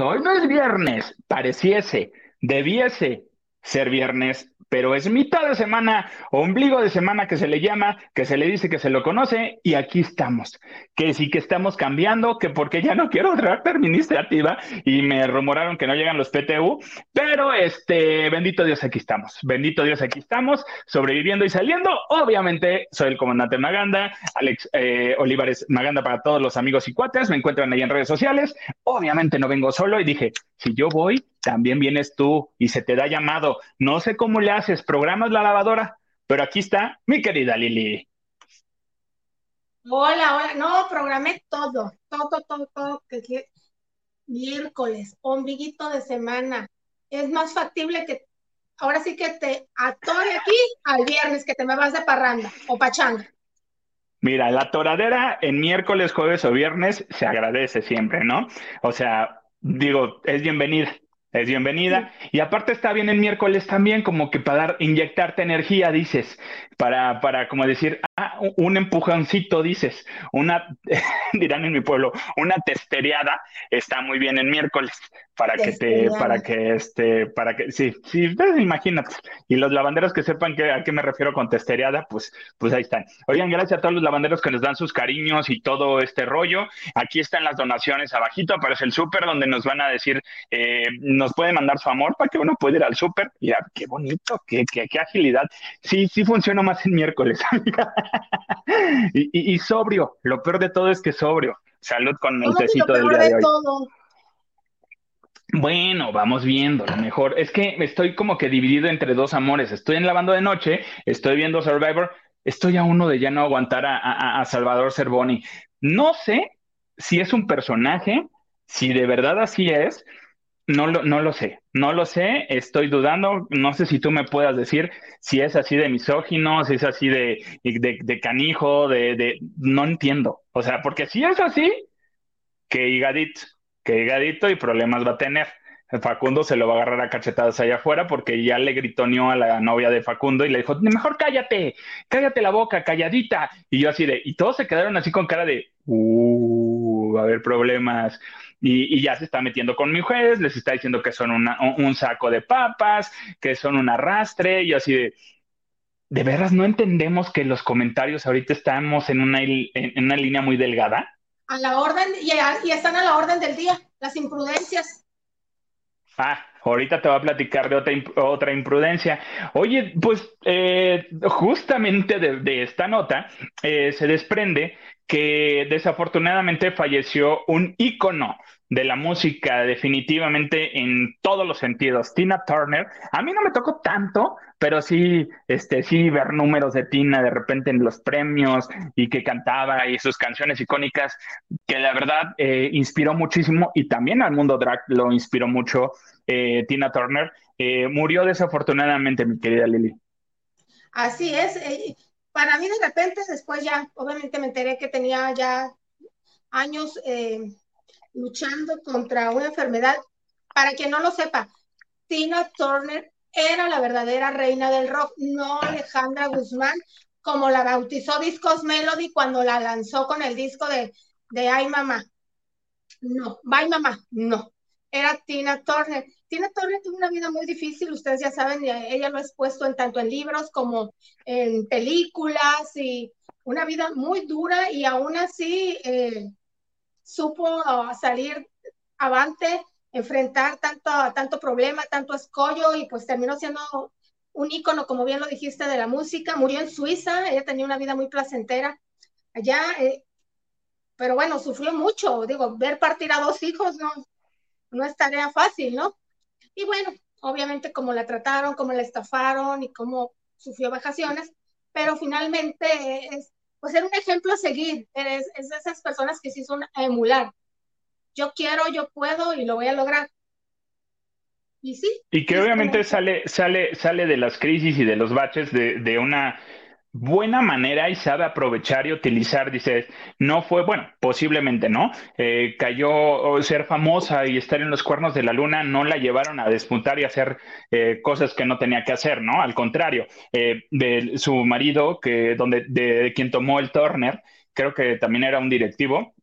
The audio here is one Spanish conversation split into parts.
Hoy no es viernes. Pareciese, debiese ser viernes, pero es mitad de semana, ombligo de semana que se le llama, que se le dice que se lo conoce, y aquí estamos. Que sí que estamos cambiando, que porque ya no quiero otra administrativa, y me rumoraron que no llegan los PTU, pero este, bendito Dios, aquí estamos. Bendito Dios, aquí estamos, sobreviviendo y saliendo. Obviamente, soy el comandante Maganda, Alex eh, Olivares Maganda para todos los amigos y cuates, me encuentran ahí en redes sociales. Obviamente no vengo solo y dije, si yo voy, también vienes tú y se te da llamado. No sé cómo le haces, programas la lavadora, pero aquí está mi querida Lili. Hola, hola, no, programé todo, todo, todo, todo, que miércoles, ombliguito de semana. Es más factible que ahora sí que te atore aquí al viernes, que te me vas de parranda o pachanga. Mira, la toradera en miércoles, jueves o viernes se agradece siempre, ¿no? O sea, digo, es bienvenida es bienvenida. Y aparte está bien el miércoles también, como que para dar, inyectarte energía, dices, para, para como decir, ah, un empujoncito, dices, una, dirán en mi pueblo, una testereada está muy bien el miércoles para que te, para que este, para que, sí, sí, pues, imagínate. Y los lavanderos que sepan que, a qué me refiero con testereada, pues, pues ahí están. Oigan, gracias a todos los lavanderos que nos dan sus cariños y todo este rollo. Aquí están las donaciones abajito, aparece el súper donde nos van a decir, eh, nos pueden mandar su amor para que uno pueda ir al súper. Mira, qué bonito, qué, qué, qué, agilidad. Sí, sí funciona más el miércoles, amiga. y, y, sobrio, lo peor de todo es que sobrio. Salud con el tecito del día de, hoy. Bueno, vamos viendo, lo mejor. Es que estoy como que dividido entre dos amores. Estoy en lavando de noche, estoy viendo Survivor, estoy a uno de ya no aguantar a, Salvador Cervoni. No sé si es un personaje, si de verdad así es, no lo, no lo sé, no lo sé, estoy dudando, no sé si tú me puedas decir si es así de misógino, si es así de, de, canijo, de, de, no entiendo. O sea, porque si es así, que higadito que higadito y problemas va a tener. Facundo se lo va a agarrar a cachetadas allá afuera porque ya le gritoneó a la novia de Facundo y le dijo, mejor cállate, cállate la boca, calladita. Y yo así de, y todos se quedaron así con cara de, uh, va a haber problemas. Y, ya se está metiendo con mi juez, les está diciendo que son un saco de papas, que son un arrastre, y así de, de veras no entendemos que los comentarios ahorita estamos en una, en una línea muy delgada a la orden y, y, están a la orden del día, las imprudencias. Ah, ahorita te voy a platicar de otra, otra imprudencia. Oye, pues eh, justamente de, esta nota eh, se desprende que desafortunadamente falleció un ícono de la música definitivamente en todos los sentidos. Tina Turner, a mí no me tocó tanto, pero sí, este, sí ver números de Tina de repente en los premios y que cantaba y sus canciones icónicas, que la verdad eh, inspiró muchísimo y también al mundo drag lo inspiró mucho eh, Tina Turner. Eh, murió desafortunadamente, mi querida Lili. Así es. Para mí de repente después ya, obviamente me enteré que tenía ya años luchando contra una enfermedad. Para quien no lo sepa, Tina Turner era la verdadera reina del rock, no Alejandra Guzmán, como la bautizó Discos Melody cuando la lanzó con el disco de, de Ay Mamá. No, Bye Mamá, no. Era Tina Turner. Tina Turner una vida muy difícil, ustedes ya saben, ella lo ha expuesto en tanto en libros como en películas y una vida muy dura y aún así eh, supo salir avante, enfrentar tanto, tanto problema, tanto escollo y pues terminó siendo un ícono, como bien lo dijiste, de la música. Murió en Suiza, ella tenía una vida muy placentera allá, eh, pero bueno, sufrió mucho. Digo, ver partir a dos hijos no, no es tarea fácil, ¿no? Y bueno, obviamente como la trataron, cómo la estafaron y cómo sufrió vejaciones, pero finalmente es, pues ser un ejemplo a seguir, es, es de esas personas que sí son a emular. Yo quiero, yo puedo y lo voy a lograr. Y sí. Y que obviamente sale, sale, sale de las crisis y de los baches de, de una buena manera y sabe aprovechar y utilizar, dices, no fue, bueno, posiblemente no, eh, cayó ser famosa y estar en los cuernos de la luna, no la llevaron a despuntar y hacer eh, cosas que no tenía que hacer, ¿no? Al contrario, eh, de su marido, que donde, de, quien tomó el Turner, creo que también era un directivo,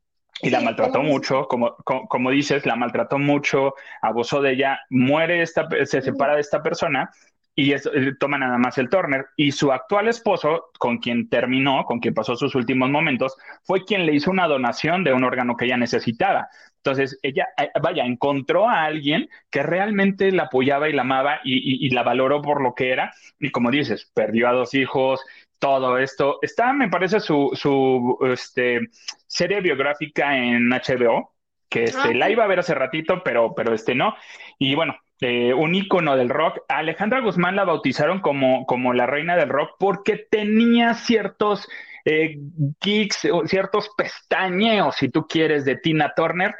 y la maltrató mucho, como, como, dices, la maltrató mucho, abusó de ella, muere esta, se separa de esta persona y eh, toma nada más el Turner. Y su actual esposo, con quien terminó, con quien pasó sus últimos momentos, fue quien le hizo una donación de un órgano que ella necesitaba. Entonces, ella, eh, vaya, encontró a alguien que realmente la apoyaba y la amaba y, la valoró por lo que era. Y como dices, perdió a dos hijos, todo esto. Está, me parece, su, su este, serie biográfica en HBO, que este, ah, la iba a ver hace ratito, pero, pero este no. Y bueno, eh, un ícono del rock. Alejandra Guzmán la bautizaron como, como la reina del rock porque tenía ciertos eh, geeks, ciertos pestañeos, si tú quieres, de Tina Turner,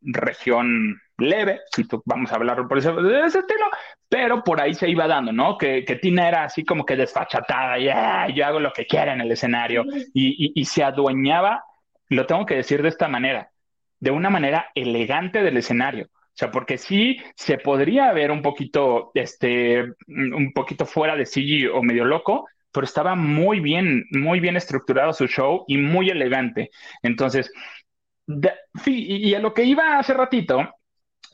región leve, si tú vamos a hablar por ese, de ese estilo, pero por ahí se iba dando, ¿no? Que, Tina era así como que desfachatada, ya, yo hago lo que quiera en el escenario y, y se adueñaba, lo tengo que decir de esta manera, de una manera elegante del escenario o sea, porque sí se podría ver un poquito, este, un poquito fuera de sí o medio loco, pero estaba muy bien, muy bien estructurado su show y muy elegante. Entonces, y, a lo que iba hace ratito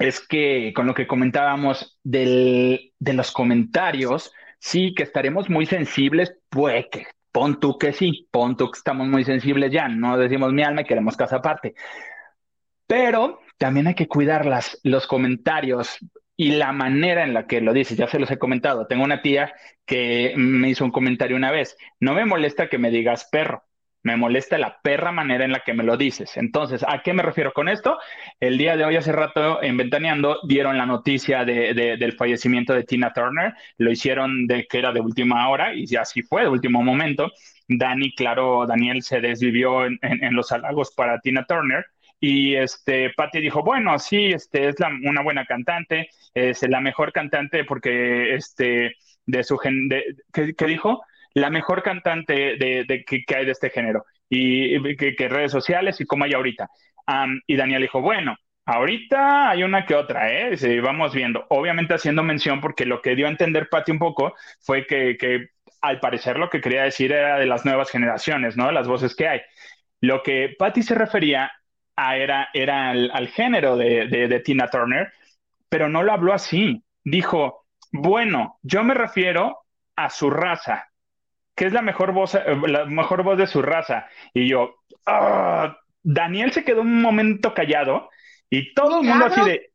es que con lo que comentábamos del, de los comentarios, sí que estaremos muy sensibles, pues que pon tú que sí, pon tú que estamos muy sensibles ya, no decimos mi alma y queremos casa aparte. Pero también hay que cuidar las, los comentarios y la manera en la que lo dices. Ya se los he comentado. Tengo una tía que me hizo un comentario una vez. No me molesta que me digas perro. Me molesta la perra manera en la que me lo dices. Entonces, ¿a qué me refiero con esto? El día de hoy, hace rato, en Ventaneando, dieron la noticia de, del fallecimiento de Tina Turner. Lo hicieron de que era de última hora y así fue, de último momento. Dani, claro, Daniel se desvivió en los halagos para Tina Turner y este, Patty dijo, bueno, sí, este, es una buena cantante, es la mejor cantante porque, este, de su gen, de, ¿qué, dijo? La mejor cantante de, que, hay de este género y que, redes sociales y como hay ahorita. y Daniel dijo, bueno, ahorita hay una que otra, ¿eh? Sí, vamos viendo. Obviamente haciendo mención porque lo que dio a entender Patty un poco fue que, que al parecer lo que quería decir era de las nuevas generaciones, ¿no? Las voces que hay. Lo que Patty se refería era, era al, género de, Tina Turner, pero no lo habló así. Dijo, bueno, yo me refiero a su raza, que es la mejor voz, eh, la mejor voz de su raza. Y yo, ah", Daniel se quedó un momento callado y todo el mundo así de,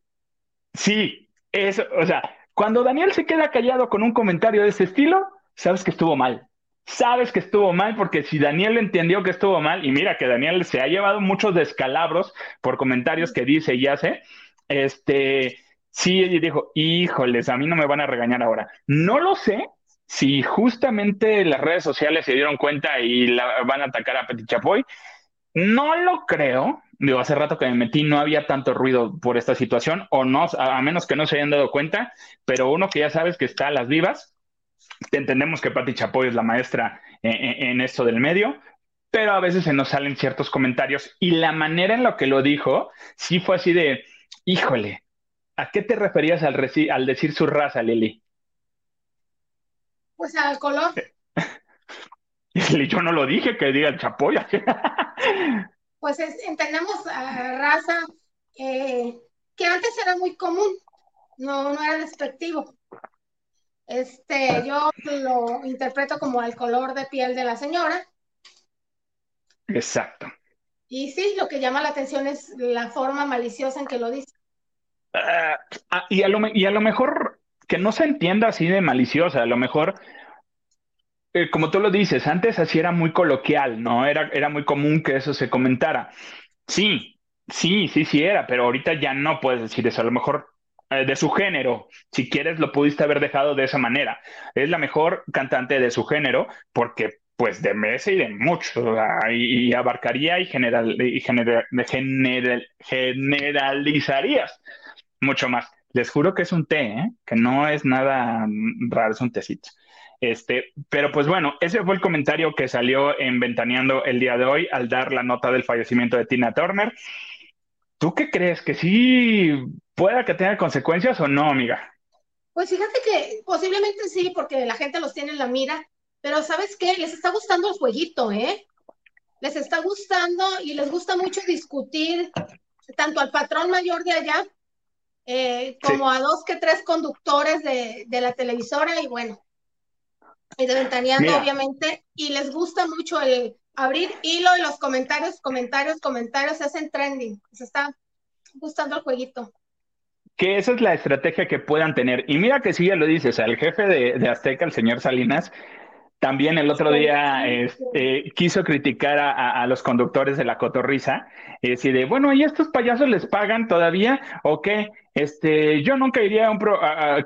sí, eso, o sea, cuando Daniel se queda callado con un comentario de ese estilo, sabes que estuvo mal sabes que estuvo mal, porque si Daniel entendió que estuvo mal, y mira que Daniel se ha llevado muchos descalabros por comentarios que dice y hace, este, sí, dijo, híjoles, a mí no me van a regañar ahora. No lo sé si justamente las redes sociales se dieron cuenta y la van a atacar a Petit Chapoy. No lo creo. Digo, hace rato que me metí, no había tanto ruido por esta situación, o no, a, menos que no se hayan dado cuenta, pero uno que ya sabes que está a las vivas, entendemos que Patti Chapoy es la maestra en, esto del medio, pero a veces se nos salen ciertos comentarios y la manera en la que lo dijo, sí fue así de, híjole, ¿a qué te referías al, al decir su raza, Lili? Pues al color. Yo no lo dije, que diga Chapoy. pues entendemos raza eh, que antes era muy común, no, no era despectivo. Este, yo lo interpreto como el color de piel de la señora. Exacto. Y sí, lo que llama la atención es la forma maliciosa en que lo dice. Ah, ah, y, a lo, y a lo mejor que no se entienda así de maliciosa, a lo mejor, eh, como tú lo dices, antes así era muy coloquial, ¿no? Era, era muy común que eso se comentara. Sí, sí, sí, sí era, pero ahorita ya no puedes decir eso. A lo mejor de su género. Si quieres, lo pudiste haber dejado de esa manera. Es la mejor cantante de su género porque pues de mes y de mucho, y, abarcaría y, general, y general, generalizarías mucho más. Les juro que es un té, ¿eh? que no es nada raro, es un tecito. Este, pero pues bueno, ese fue el comentario que salió en Ventaneando el día de hoy al dar la nota del fallecimiento de Tina Turner. ¿Tú qué crees? ¿Que sí pueda que tenga consecuencias o no, amiga? Pues fíjate que posiblemente sí, porque la gente los tiene en la mira, pero ¿sabes qué? Les está gustando el jueguito, ¿eh? les está gustando y les gusta mucho discutir tanto al patrón mayor de allá eh, como a dos que tres conductores de, de, la televisora y bueno, y de Ventaneando obviamente, y les gusta mucho el abrir hilo y los comentarios, comentarios, comentarios, se hacen trending, les está gustando el jueguito que esa es la estrategia que puedan tener. Y mira que si ya lo dices, el jefe de, de Azteca, el señor Salinas, también el otro día este, quiso criticar a, los conductores de la cotorriza y decir, bueno, ¿y estos payasos les pagan todavía o qué? Este, yo nunca iría a un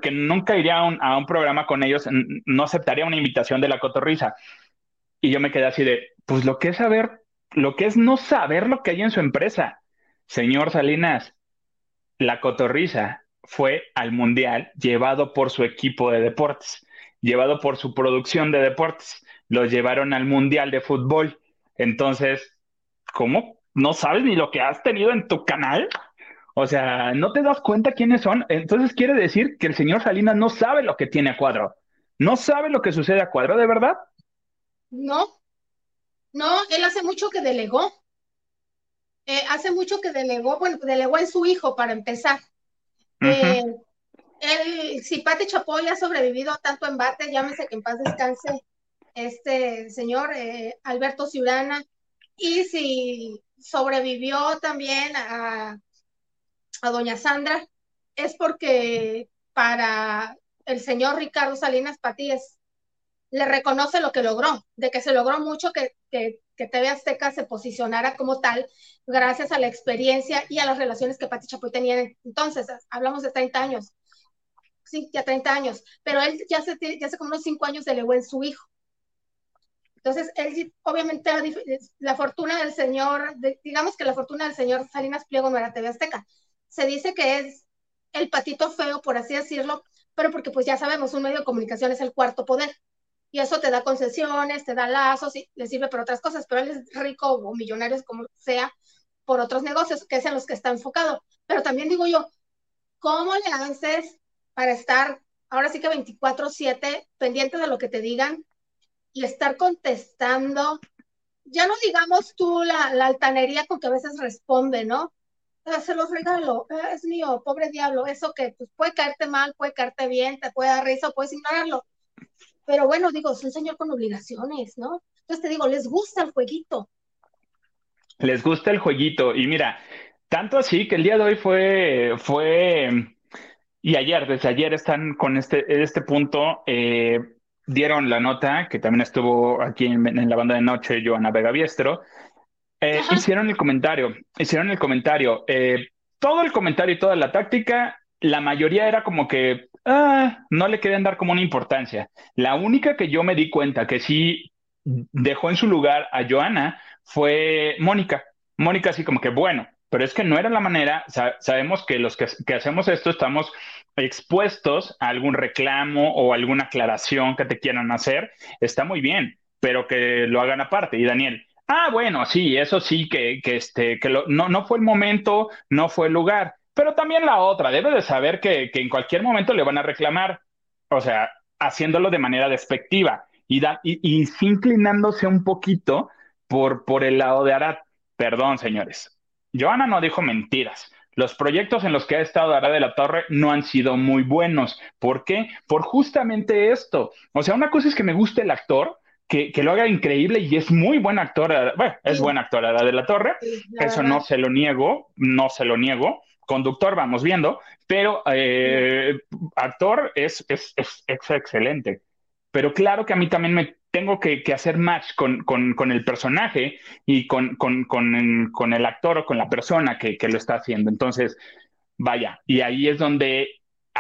que nunca iría un, a un, programa con ellos, no aceptaría una invitación de la cotorriza. Y yo me quedé así de, pues lo que es saber, lo que es no saber lo que hay en su empresa. Señor Salinas, la cotorriza fue al mundial llevado por su equipo de deportes llevado por su producción de deportes. Los llevaron al Mundial de Fútbol. Entonces, ¿cómo? ¿No sabes ni lo que has tenido en tu canal? O sea, ¿no te das cuenta quiénes son? Entonces quiere decir que el señor Salinas no sabe lo que tiene a cuadro. No sabe lo que sucede a cuadro, ¿de verdad? No, no, él hace mucho que delegó. Eh, hace mucho que delegó, bueno, delegó en su hijo para empezar. El, si Pati Chapoy ha sobrevivido a tanto embate, llámese que en paz descanse este señor eh, Alberto Ciurana, y si sobrevivió también a, a doña Sandra, es porque para el señor Ricardo Salinas Patíes le reconoce lo que logró, de que se logró mucho que, que, TV Azteca se posicionara como tal, gracias a la experiencia y a las relaciones que Pati Chapoy tenía entonces, hablamos de 30 años, sí, ya 30 años, pero él ya hace, ya hace como unos 5 años delegó en su hijo. Entonces, él, obviamente, la, fortuna del señor, digamos que la fortuna del señor Salinas Pliego no era TV Azteca. Se dice que es el patito feo, por así decirlo, pero porque pues ya sabemos, un medio de comunicación es el cuarto poder. Y eso te da concesiones, te da lazos y le sirve para otras cosas, pero él es rico o millonario, como sea, por otros negocios, que es en los que está enfocado. Pero también digo yo, ¿cómo le haces para estar ahora sí que 24/7 pendiente de lo que te digan y estar contestando. Ya no digamos tú la, altanería con que a veces responde, ¿no? Ah, se los regalo, ah, es mío, pobre diablo, eso que pues, puede caerte mal, puede caerte bien, te puede dar risa, puedes ignorarlo. Pero bueno, digo, es un señor con obligaciones, ¿no? Entonces te digo, les gusta el jueguito. Les gusta el jueguito. Y mira, tanto así que el día de hoy fue, fue y ayer, desde ayer están con este, este punto, eh, dieron la nota, que también estuvo aquí en, la banda de noche, Joana Vega Biestro, eh, hicieron el comentario, hicieron el comentario, eh, todo el comentario y toda la táctica, la mayoría era como que ah, no le querían dar como una importancia. La única que yo me di cuenta que sí dejó en su lugar a Joana fue Mónica. Mónica así como que, bueno, pero es que no era la manera, sabemos que los que, hacemos esto estamos expuestos a algún reclamo o alguna aclaración que te quieran hacer, está muy bien, pero que lo hagan aparte. Y Daniel, ah, bueno, sí, eso sí, que, que, este, que no, no fue el momento, no fue el lugar, pero también la otra, debe de saber que, que en cualquier momento le van a reclamar, o sea, haciéndolo de manera despectiva y, da, y, y inclinándose un poquito por, por el lado de Arad. Perdón, señores, Joana no dijo mentiras. Los proyectos en los que ha estado Ara de la Torre no han sido muy buenos. ¿Por qué? Por justamente esto. O sea, una cosa es que me guste el actor, que, lo haga increíble y es muy buen actor. Bueno, es buen actor Ara de la Torre. Eso no se lo niego, no se lo niego. Conductor, vamos viendo, pero eh, actor es, es, es excelente. Pero claro que a mí también me tengo que, hacer match con, el personaje y con, el actor o con la persona que, lo está haciendo. Entonces, vaya, y ahí es donde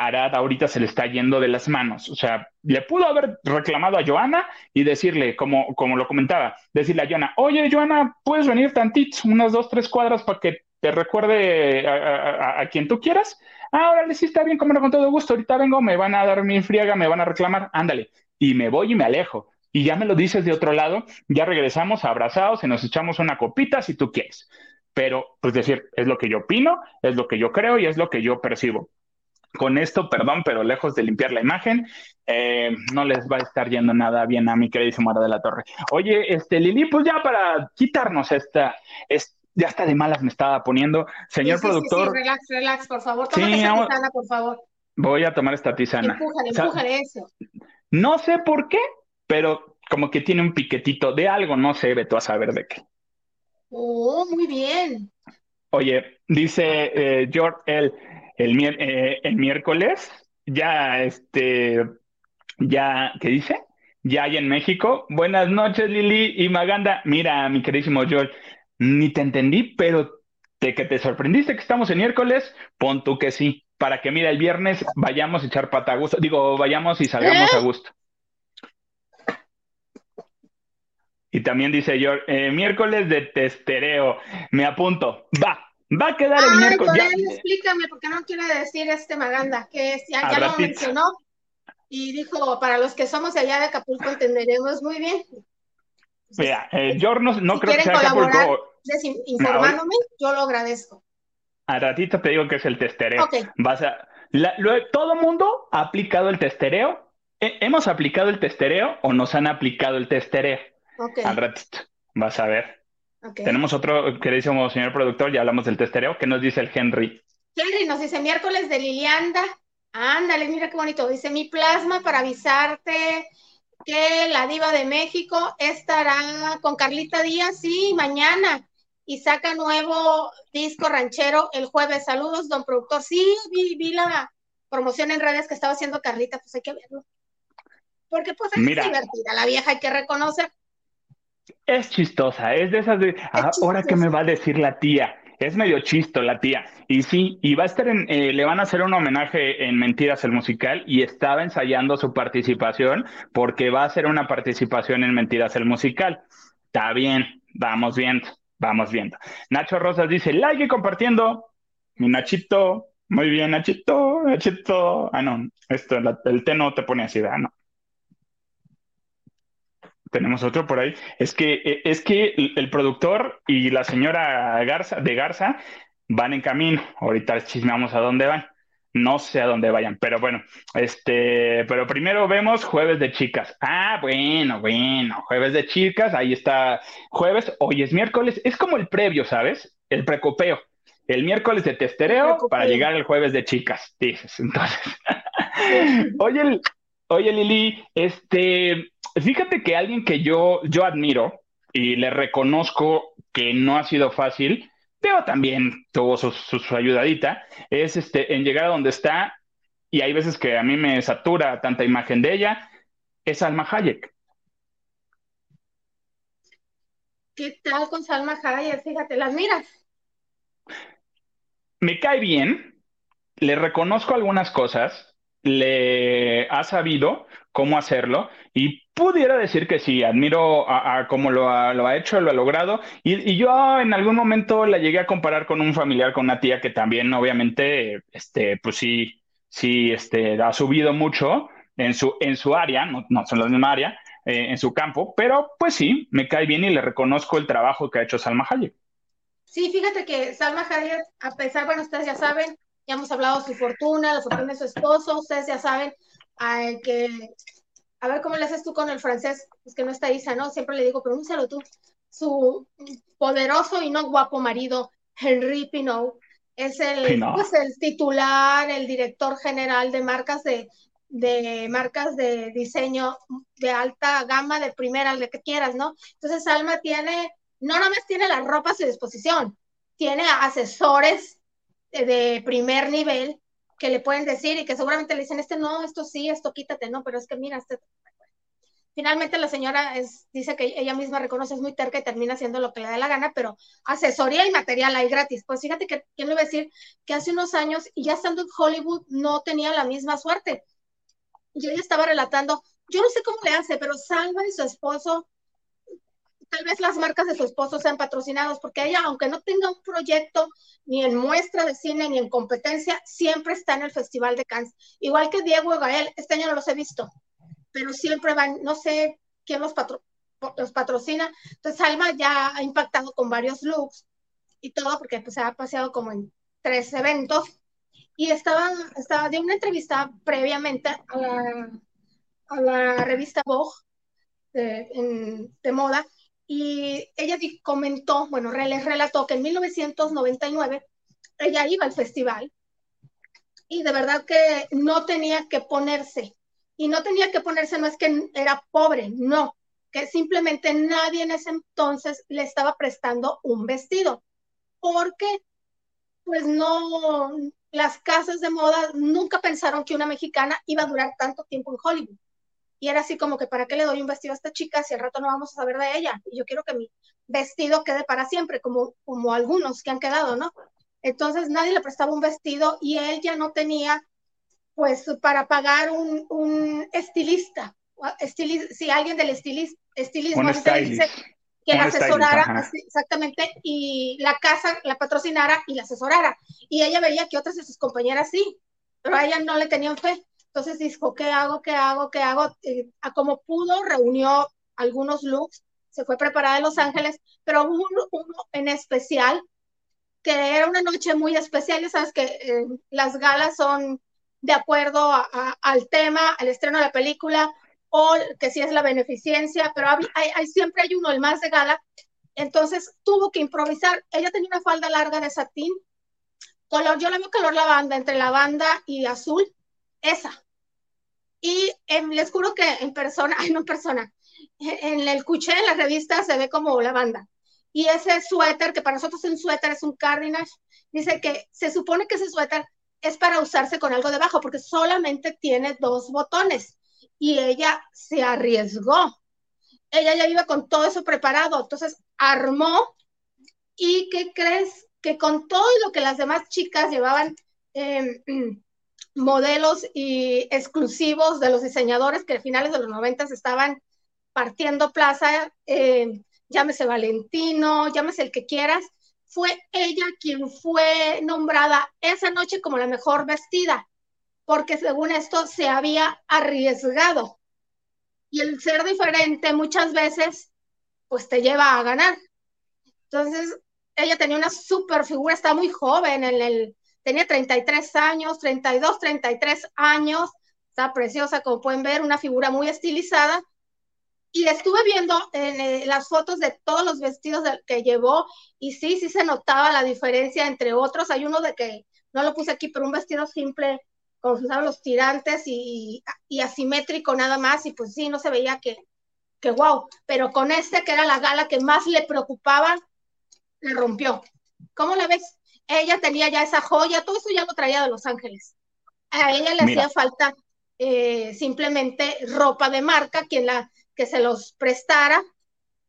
Arad ahorita se le está yendo de las manos. O sea, le pudo haber reclamado a Joana y decirle, como, como lo comentaba, decirle a Joana, oye, Joana, ¿puedes venir tantito, unas dos, tres cuadras para que te recuerde a, quien tú quieras? Ah, órale, sí, está bien, como con todo gusto, ahorita vengo, me van a dar mi friega, me van a reclamar, ándale. Y me voy y me alejo y ya me lo dices de otro lado, ya regresamos abrazados y nos echamos una copita si tú quieres. Pero, pues decir, es lo que yo opino, es lo que yo creo y es lo que yo percibo. Con esto, perdón, pero lejos de limpiar la imagen, eh, no les va a estar yendo nada bien a mi queridísimo Mara de la Torre. Oye, este Lili, pues ya para quitarnos esta, ya está de malas me estaba poniendo. Señor productor. Sí, relax, relax, por favor. Tómate esa tisana, por favor. Voy a tomar esta tisana. Empújale, empújale eso. No sé por qué, pero como que tiene un piquetito de algo, no sé, Beto a saber de qué. Oh, muy bien. Oye, dice eh, George el, el, eh, el miércoles, ya este, ya, ¿qué dice? Ya hay en México. Buenas noches, Lili y Maganda. Mira, mi queridísimo George, ni te entendí, pero de que te sorprendiste que estamos en miércoles, pon tú que sí, para que mira, el viernes vayamos a echar pata a gusto, digo, vayamos y salgamos a gusto. Y también dice yo, eh, miércoles de testereo, me apunto, va, va a quedar el miércoles. Ya. Explícame, porque no quiere decir este Maganda, que es, ya, ya lo mencionó, y dijo, para los que somos allá de Acapulco entenderemos muy bien. Mira, eh, yo no, no creo que sea Acapulco. Informándome, yo lo agradezco. A ratito te digo que es el testereo. Vas a, todo mundo ha aplicado el testereo. ¿Hemos aplicado el testereo o nos han aplicado el testereo? Al ratito, vas a ver. Tenemos otro queridísimo señor productor, ya hablamos del testereo. ¿Qué nos dice el Henry? Henry nos dice miércoles de Lilianda. Ándale, mira qué bonito. Dice mi plasma para avisarte que la diva de México estará con Carlita Díaz, sí, mañana y saca nuevo disco ranchero el jueves. Saludos, don productor. Sí, vi, la promoción en redes que estaba haciendo Carlita, pues hay que verlo. Porque pues es divertida, la vieja hay que reconocer. Es chistosa, es de esas de, ah, ahora que me va a decir la tía, es medio chisto la tía. Y sí, y va a estar en, eh, le van a hacer un homenaje en Mentiras el musical y estaba ensayando su participación porque va a hacer una participación en Mentiras el musical. Está bien, vamos viendo. Vamos viendo. Nacho Rosas dice, like y compartiendo. Mi Nachito, muy bien, Nachito, Nachito. Ah, no, esto, el té no te pone así, ah, no. Tenemos otro por ahí. Es que, e, es que el, productor y la señora Garza, de Garza van en camino. Ahorita chismeamos a dónde van. No sé a dónde vayan, pero bueno, este, pero primero vemos jueves de chicas. Ah, bueno, bueno, jueves de chicas, ahí está jueves, hoy es miércoles, es como el previo, ¿sabes? El precopeo. El miércoles de testereo para llegar el jueves de chicas, dices. Entonces, oye, oye Lili, este, fíjate que alguien que yo, yo admiro y le reconozco que no ha sido fácil, pero también tuvo su, ayudadita, es este, en llegar a donde está, y hay veces que a mí me satura tanta imagen de ella, es Alma Hayek. ¿Qué tal con Salma Hayek? Fíjate, las miras. Me cae bien, le reconozco algunas cosas, le ha sabido cómo hacerlo y pudiera decir que sí, admiro a, cómo lo ha, hecho, lo ha logrado y, yo en algún momento la llegué a comparar con un familiar, con una tía que también obviamente, este, pues sí, sí, este, ha subido mucho en su, en su área, no, no son la misma área, eh, en su campo, pero pues sí, me cae bien y le reconozco el trabajo que ha hecho Salma Hayek. Sí, fíjate que Salma Hayek, a pesar, bueno, ustedes ya saben, ya hemos hablado de su fortuna, la fortuna de su esposo, ustedes ya saben que, a ver cómo le haces tú con el francés, es que no está Isa, ¿no? Siempre le digo, pronúncialo tú. Su poderoso y no guapo marido, Henry Pinot, es el, pues, el titular, el director general de marcas de, de marcas de diseño de alta gama, de primera, de que quieras, ¿no? Entonces Alma tiene, no nada más tiene la ropa a su disposición, tiene asesores de primer nivel que le pueden decir y que seguramente le dicen, este no, esto sí, esto quítate, no, pero es que mira, este... Finalmente la señora es, dice que ella misma reconoce es muy terca y termina haciendo lo que le da la gana, pero asesoría y material hay gratis. Pues fíjate que, ¿quién le iba a decir? Que hace unos años, y ya estando en Hollywood, no tenía la misma suerte. Yo ella estaba relatando, yo no sé cómo le hace, pero Salva y su esposo tal vez las marcas de su esposo sean patrocinados, porque ella, aunque no tenga un proyecto ni en muestra de cine ni en competencia, siempre está en el Festival de Cannes. Igual que Diego y Gael, este año no los he visto, pero siempre van, no sé quién los, los patrocina. Entonces, Alma ya ha impactado con varios looks y todo, porque pues, se ha paseado como en tres eventos. y estaba, estaba de una entrevista previamente a la, a la revista Vogue de, de moda y ella comentó, bueno, les relató que en 1999 ella iba al festival y de verdad que no tenía que ponerse. Y no tenía que ponerse, no es que era pobre, no, que simplemente nadie en ese entonces le estaba prestando un vestido, porque pues no, las casas de moda nunca pensaron que una mexicana iba a durar tanto tiempo en Hollywood. Y era así como que, ¿para qué le doy un vestido a esta chica si al rato no vamos a saber de ella? Y yo quiero que mi vestido quede para siempre, como, como algunos que han quedado, ¿no? Entonces nadie le prestaba un vestido y él ya no tenía, pues, para pagar un, un estilista. si alguien del estilismo dice que la asesorara, exactamente, y la casa la patrocinara y la asesorara. Y ella veía que otras de sus compañeras sí, pero a ella no le tenían fe. Entonces dijo, ¿qué hago? ¿Qué hago? ¿Qué hago? Eh, a como pudo, reunió algunos looks, se fue preparada de Los Ángeles, pero hubo uno, en especial que era una noche muy especial, ya sabes que eh, las galas son de acuerdo al tema, al estreno de la película, o que sí es la beneficencia, pero hay, siempre hay uno, el más de gala, entonces tuvo que improvisar. Ella tenía una falda larga de satín, color, yo la veo color lavanda, entre lavanda y azul, esa. Y em, les juro que en persona, ay, no en persona, en el cuché de la revista se ve como la banda. Y ese suéter, que para nosotros es un suéter, es un cardinal, dice que se supone que ese suéter es para usarse con algo debajo, porque solamente tiene dos botones. Y ella se arriesgó. Ella ya iba con todo eso preparado, entonces armó. ¿Y qué crees? Que con todo lo que las demás chicas llevaban, eh, modelos y exclusivos de los diseñadores que a finales de los 90 estaban partiendo plaza, eh, llámese Valentino, llámese el que quieras, fue ella quien fue nombrada esa noche como la mejor vestida, porque según esto se había arriesgado. Y el ser diferente muchas veces, pues te lleva a ganar. Entonces, ella tenía una super figura, está muy joven en el tenía 33 años, 32, 33 años, está preciosa, como pueden ver, una figura muy estilizada. Y estuve viendo en, eh, las fotos de todos los vestidos que llevó y sí, sí se notaba la diferencia entre otros. Hay uno de que no lo puse aquí, pero un vestido simple, con los tirantes y, y asimétrico nada más, y pues sí, no se veía que, que wow, pero con este que era la gala que más le preocupaba, le rompió. ¿Cómo la ves? Ella tenía ya esa joya, todo eso ya lo traía de Los Ángeles. A ella le hacía falta eh, simplemente ropa de marca, quien la, que se los prestara,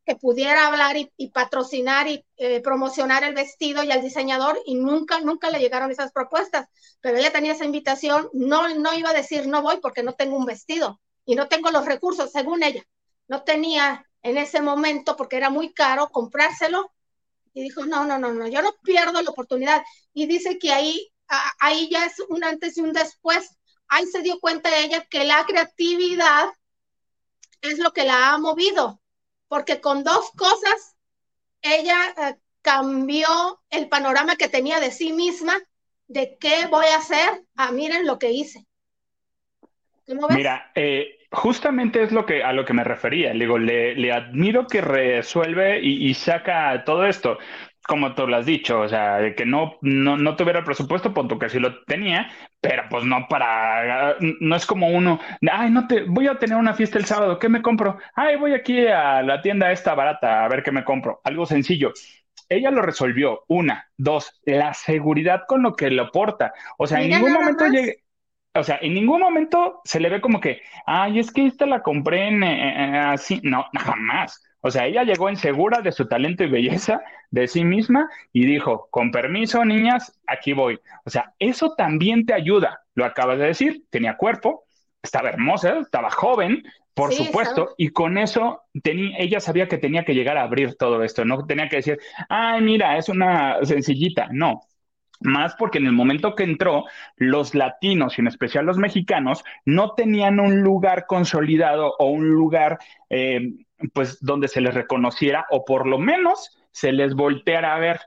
que pudiera hablar y, patrocinar y eh, promocionar el vestido y al diseñador, y nunca, nunca le llegaron esas propuestas. Pero ella tenía esa invitación, no, no iba a decir no voy porque no tengo un vestido y no tengo los recursos, según ella. No tenía en ese momento, porque era muy caro comprárselo, y dijo, no, no, no, no, yo no pierdo la oportunidad. Y dice que ahí, ahí ya es un antes y un después. Ahí se dio cuenta ella que la creatividad es lo que la ha movido, porque con dos cosas ella eh, cambió el panorama que tenía de sí misma, de qué voy a hacer, a miren lo que hice. Mira, eh, justamente es lo que a lo que me refería. Le digo, le, admiro que resuelve y, saca todo esto. Como tú lo has dicho, o sea, que no, no, tuviera el presupuesto, punto que sí lo tenía, pero pues no para, no es como uno, ay, no te, voy a tener una fiesta el sábado, ¿qué me compro? Ay, voy aquí a la tienda esta barata a ver qué me compro. Algo sencillo ella lo resolvió. Una, dos, la seguridad con lo que lo porta. O sea, en ningún momento llegue, o sea, en ningún momento se le ve como que, ay, es que esta la compré en, así. No, jamás. O sea, ella llegó insegura de su talento y belleza, de sí misma, y dijo, con permiso, niñas, aquí voy. O sea, eso también te ayuda. Lo acabas de decir, tenía cuerpo, estaba hermosa, estaba joven, por supuesto, y con eso tenía, ella sabía que tenía que llegar a abrir todo esto, no tenía que decir, ay, mira, es una sencillita. No, más porque en el momento que entró, los latinos y en especial los mexicanos no tenían un lugar consolidado o un lugar eh, pues donde se les reconociera o por lo menos se les volteara a ver.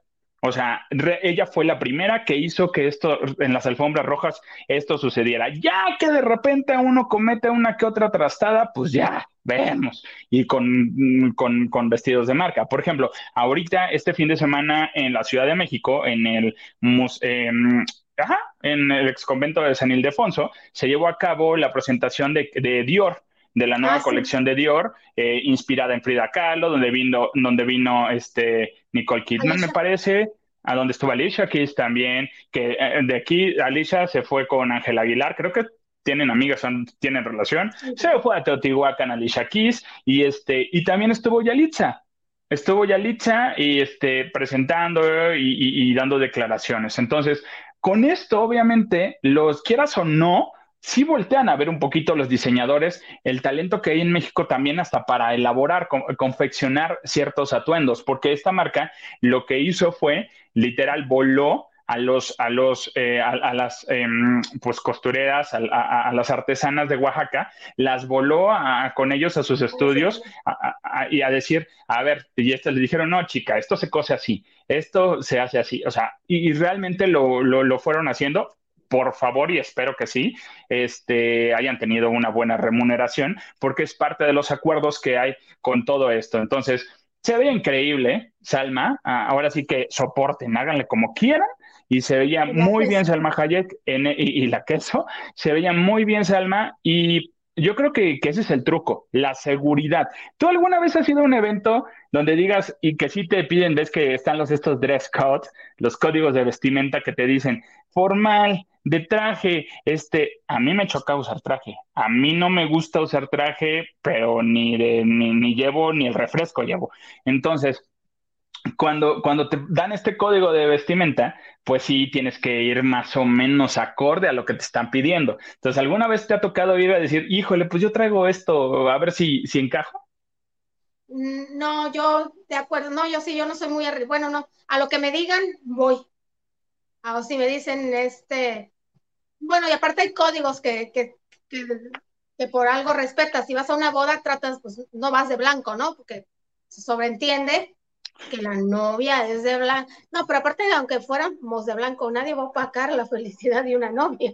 O sea, ella fue la primera que hizo que esto en las alfombras rojas esto sucediera. Ya que de repente uno comete una que otra trastada, pues ya vemos. Y con, con, vestidos de marca. Por ejemplo, ahorita, este fin de semana en la Ciudad de México, en el em, en el ex convento de San Ildefonso, se llevó a cabo la presentación de, de Dior de la nueva ah, colección de Dior, eh, inspirada en Frida Kahlo, donde vino, donde vino este Nicole Kidman, me parece, a donde estuvo Alicia Keys también, que eh, de aquí Alicia se fue con Ángel Aguilar, creo que tienen amigas, tienen relación, se fue a Teotihuacán Alicia Keys, y este, y también estuvo Yalitza, estuvo Yalitza y este, presentando y, y dando declaraciones. Entonces, con esto, obviamente, los quieras o no, sí voltean a ver un poquito los diseñadores el talento que hay en México también hasta para elaborar, confeccionar ciertos atuendos, porque esta marca lo que hizo fue literal voló a los a los eh, a, las em, pues costureras a, las artesanas de Oaxaca las voló con ellos a sus estudios y a decir a ver y estas le dijeron no chica esto se cose así esto se hace así o sea y, realmente lo, lo, fueron haciendo por favor, y espero que sí, este, hayan tenido una buena remuneración, porque es parte de los acuerdos que hay con todo esto. Entonces, se ve increíble, Salma. Ah, ahora sí que soporten, háganle como quieran. Y se veía muy bien Salma Hayek en, y, y, la queso. Se veía muy bien Salma y yo creo que, ese es el truco, la seguridad. ¿Tú alguna vez has ido a un evento donde digas y que sí te piden, ves que están los estos dress codes, los códigos de vestimenta que te dicen formal, de traje, este, a mí me choca usar traje. A mí no me gusta usar traje, pero ni de ni, ni llevo ni el refresco llevo. Entonces, cuando, cuando te dan este código de vestimenta, pues sí tienes que ir más o menos acorde a lo que te están pidiendo. Entonces, ¿alguna vez te ha tocado ir a decir, híjole, pues yo traigo esto, a ver si, si encajo? Mm, no, yo de acuerdo, no, yo sí, yo no soy muy. Bueno, no, a lo que me digan, voy. O si me dicen, este, bueno, y aparte hay códigos que, que, que, que por algo respetas. Si vas a una boda, tratas, pues no vas de blanco, ¿no? Porque se sobreentiende que la novia es de blanco. No, pero aparte, de, aunque fuéramos de blanco, nadie va a opacar la felicidad de una novia.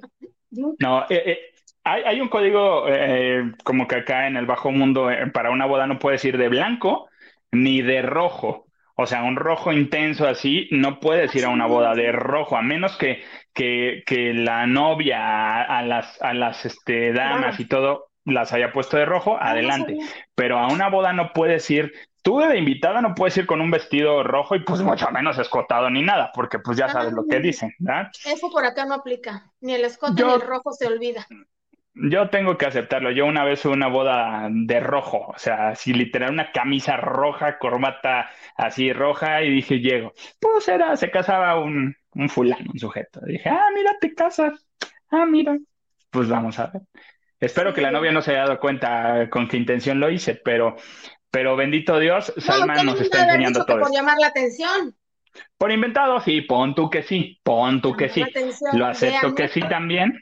No, eh, eh, hay, un código eh, como que acá en el bajo mundo, para una boda no puedes ir de blanco ni de rojo. O sea, un rojo intenso así, no puedes ir a una boda de rojo, a menos que, que, que la novia a, las, a las este, damas y todo las haya puesto de rojo, ah, adelante. Pero a una boda no puedes ir tú de invitada no puedes ir con un vestido rojo y pues mucho menos escotado ni nada, porque pues ya sabes lo que dicen, ¿verdad? Eso por acá no aplica, ni el escote ni el rojo se olvida. Yo tengo que aceptarlo. Yo una vez una boda de rojo, o sea, así literal una camisa roja, corbata así roja y dije, llego. Pues era, se casaba un, un fulano, un sujeto. dije, ah, mira, te casas. Ah, mira. Pues vamos a ver. Espero que la novia no se haya dado cuenta con qué intención lo hice, pero pero bendito Dios, Salman nos está enseñando todo. Por llamar la atención. Por inventado, sí, pon tú que sí, pon tú que sí. Lo acepto que sí también.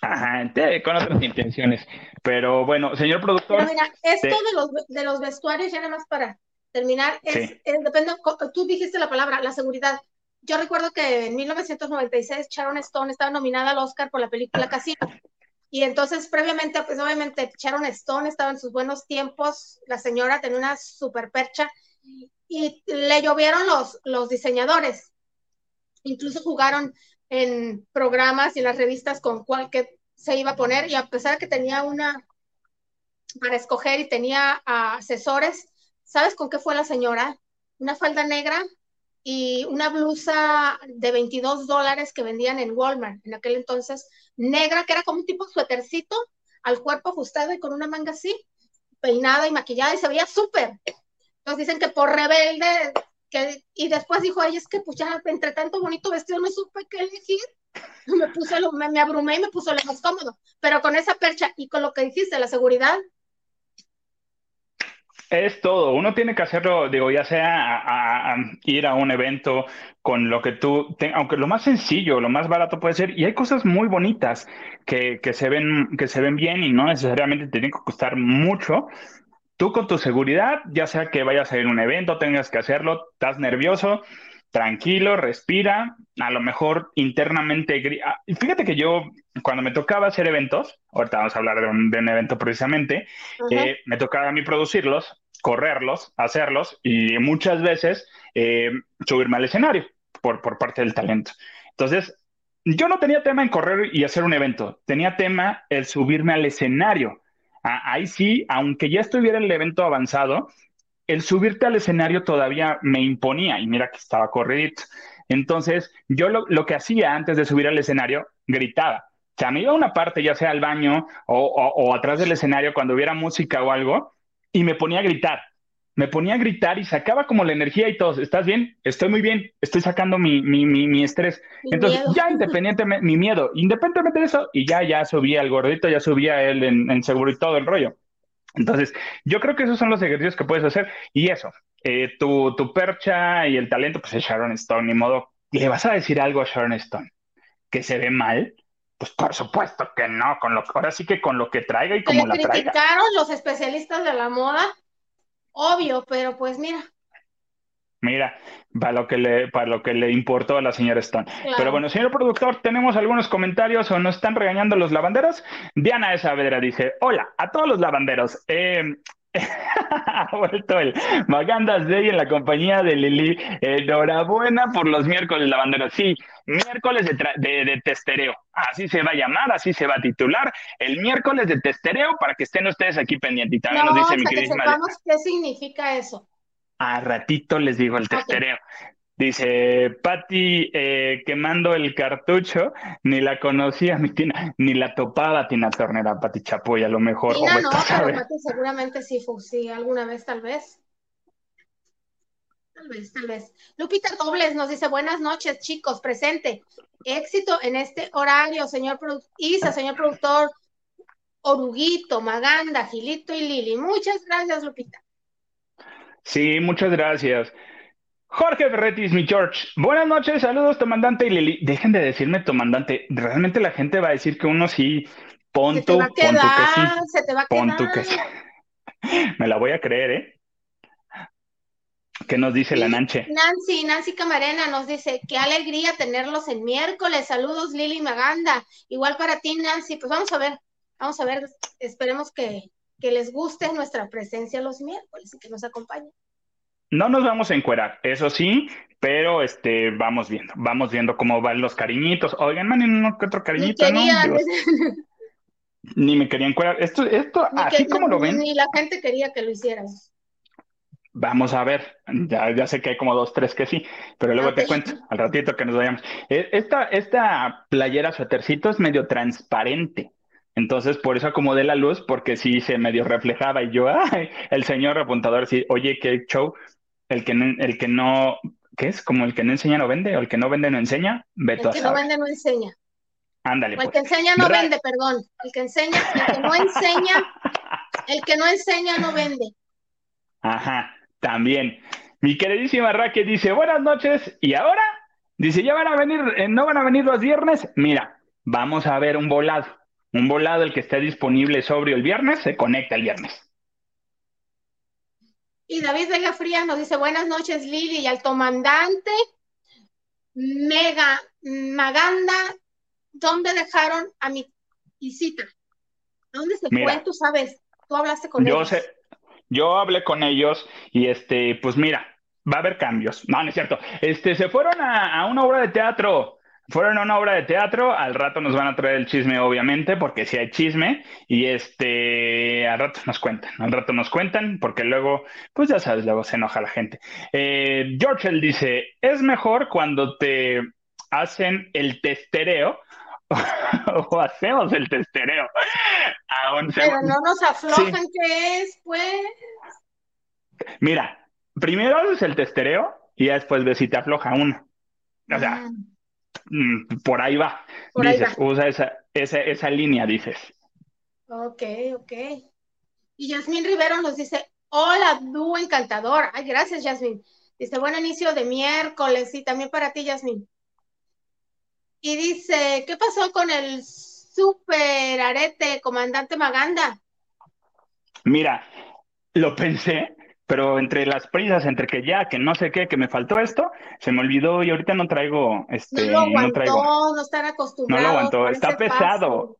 Ajá, con otras intenciones. Pero bueno, señor productor. mira, esto de... los, de los vestuarios, ya nada más para terminar, es, depende, tú dijiste la palabra, la seguridad. Yo recuerdo que en 1996 Sharon Stone estaba nominada al Oscar por la película Casino. Y entonces, previamente, pues obviamente Sharon Stone estaba en sus buenos tiempos, la señora tenía una super percha y le llovieron los, los diseñadores. Incluso jugaron en programas y en las revistas con cuál que se iba a poner y a pesar de que tenía una para escoger y tenía asesores, ¿sabes con qué fue la señora? Una falda negra y una blusa de 22 dólares que vendían en Walmart en aquel entonces, negra, que era como un tipo suétercito, al cuerpo ajustado y con una manga así, peinada y maquillada y se veía súper. Entonces dicen que por rebelde, que, y después dijo, ay, es que pues ya entre tanto bonito vestido no supe qué elegir. Me puse lo, me, me abrumé y me puse lo más cómodo. Pero con esa percha y con lo que dijiste, la seguridad, es todo. Uno tiene que hacerlo, digo, ya sea a, ir a un evento con lo que tú, aunque lo más sencillo, lo más barato puede ser, y hay cosas muy bonitas que, que, se ven, que se ven bien y no necesariamente tienen que costar mucho. Tú con tu seguridad, ya sea que vayas a ir a un evento, tengas que hacerlo, estás nervioso, tranquilo, respira, a lo mejor internamente. Ah, fíjate que yo, cuando me tocaba hacer eventos, ahorita vamos a hablar de un, evento precisamente, eh, me tocaba a mí producirlos, correrlos, hacerlos y muchas veces eh, subirme al escenario por, por parte del talento. Entonces, yo no tenía tema en correr y hacer un evento, tenía tema el subirme al escenario. Ah, ahí sí, aunque ya estuviera el evento avanzado, el subirte al escenario todavía me imponía y mira que estaba corridito. Entonces, yo lo, que hacía antes de subir al escenario, gritaba. O sea, me iba a una parte, ya sea al baño o, atrás del escenario, cuando hubiera música o algo, y me ponía a gritar. Me ponía a gritar y sacaba como la energía y todo. ¿Estás bien? Estoy muy bien. Estoy sacando mi, mi, mi, estrés. Entonces, ya independientemente, mi miedo, independientemente de eso, y ya, ya subía el gordito, ya subía él en, en seguro y todo el rollo. Entonces, yo creo que esos son los ejercicios que puedes hacer. Y eso, eh, tu, tu, percha y el talento, pues es Sharon Stone, ni modo. ¿Le vas a decir algo a Sharon Stone? ¿Que se ve mal? Pues por supuesto que no, con lo, ahora sí que con lo que traiga y como la traiga. criticaron los especialistas de la moda, obvio, pero pues mira, Mira, para lo que le, para lo que le importó a la señora Stone. Pero bueno, señor productor, tenemos algunos comentarios o nos están regañando los lavanderos. Diana de Saavedra dice: Hola a todos los lavanderos. Eh, ha vuelto el Magandas Day en la compañía de Lili. Enhorabuena por los miércoles lavanderos. Sí, miércoles de, de, testereo. Así se va a llamar, así se va a titular. El miércoles de testereo para que estén ustedes aquí pendientes. Y también nos dice mi querida qué significa eso a ratito les digo el testereo. Dice, Patti eh, quemando el cartucho, ni la conocía mi Tina, ni la topaba Tina Tornera, Patti Chapoy, a lo mejor. Tina no, pero Patti seguramente sí fue, sí, alguna vez tal vez. Tal vez, tal vez. Lupita Dobles nos dice, buenas noches, chicos, presente. Éxito en este horario, señor Isa, señor productor, Oruguito, Maganda, Gilito y Lili. Muchas gracias, Lupita. Sí, muchas gracias. Jorge Ferretis, mi George. Buenas noches, saludos, tomandante y Lili. Dejen de decirme tomandante. Realmente la gente va a decir que uno sí, pon se te va a quedar, Se te va a quedar. que sí. Me la voy a creer, ¿eh? ¿Qué nos dice la Nanche? Nancy, Nancy Camarena nos dice, qué alegría tenerlos en miércoles. Saludos, Lili Maganda. Igual para ti, Nancy. Pues vamos a ver, vamos a ver, esperemos que, que les guste nuestra presencia los miércoles y que nos acompañen. No nos vamos a encuerar, eso sí, pero este, vamos viendo, vamos viendo cómo van los cariñitos. Oigan, man, uno que otro cariñito, ni, ¿no? ni me querían encuerar. Esto, esto, así como lo ven. Ni la gente quería que lo hicieras. Vamos a ver, ya, ya sé que hay como dos, tres que sí, pero luego te cuento al ratito que nos vayamos. E, esta, esta playera suétercito es medio transparente. Entonces, por eso acomodé la luz, porque sí se medio reflejaba y yo, ay, el señor apuntador, sí, oye, qué show, el que, el que no, ¿qué es? Como el que no enseña no vende, o el que no vende no enseña, veto El que no vende no enseña. Ándale. O el pues. que enseña no vende, perdón. El que enseña, el que no enseña, el que no enseña no vende. Ajá, también. Mi queridísima Raquel dice, buenas noches, y ahora, dice, ya van a venir, eh, no van a venir los viernes, mira, vamos a ver un volado un volado, el que esté disponible sobrio el viernes, se conecta el viernes. Y David Vega Frías nos dice, buenas noches Lili y al comandante Mega Maganda, ¿dónde dejaron a mi visita? ¿A dónde se fue? Tú sabes, tú hablaste con yo ellos. Sé, yo hablé con ellos y este, pues mira, va a haber cambios. No, no es cierto. Este, se fueron a, a una obra de teatro fueron a una obra de teatro, al rato nos van a traer el chisme, obviamente, porque si hay chisme, y este, al rato nos cuentan, al rato nos cuentan, porque luego, pues ya sabes, luego se enoja la gente. Eh, George él dice, es mejor cuando te hacen el testereo, o hacemos el testereo. Pero no nos aflojan qué es, pues. Mira, primero haces el testereo y ya después ves si te afloja uno. O sea. Mm, por ahí va. dices, usa esa, esa, esa línea, dices. Ok, ok. Y Yasmín Rivero nos dice, hola, dúo encantador. Ay, gracias, Yasmín. Dice, buen inicio de miércoles y también para ti, Yasmín. Y dice, ¿qué pasó con el super arete, comandante Maganda? Mira, lo pensé, pero entre las prisas, entre que ya, que no sé qué, que me faltó esto, se me olvidó y ahorita no traigo, este, no lo aguantó, no traigo. No están acostumbrados. No lo aguantó, está pesado.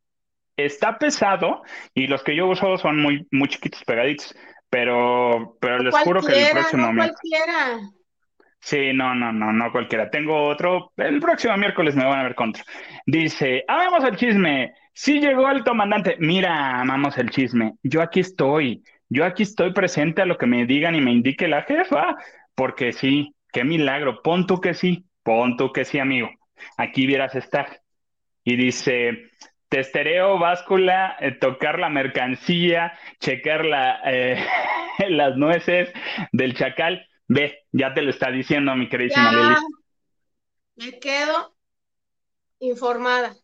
Está pesado y los que yo uso son muy, muy chiquitos, pegaditos, pero, pero les juro que el próximo no cualquiera. Sí, no, no, no, no cualquiera. Tengo otro. El próximo miércoles me van a ver contra. Dice, amamos el chisme. Sí llegó el comandante. Mira, amamos el chisme. Yo aquí estoy. Yo aquí estoy presente a lo que me digan y me indique la jefa. Porque sí, qué milagro. Pon tú que sí. Pon tú que sí, amigo. Aquí vieras estar. Y dice, testereo, báscula, eh, tocar la mercancía, checar la, eh, las nueces del chacal. Ve, ya te lo está diciendo mi queridísima Lili. Me quedo informada.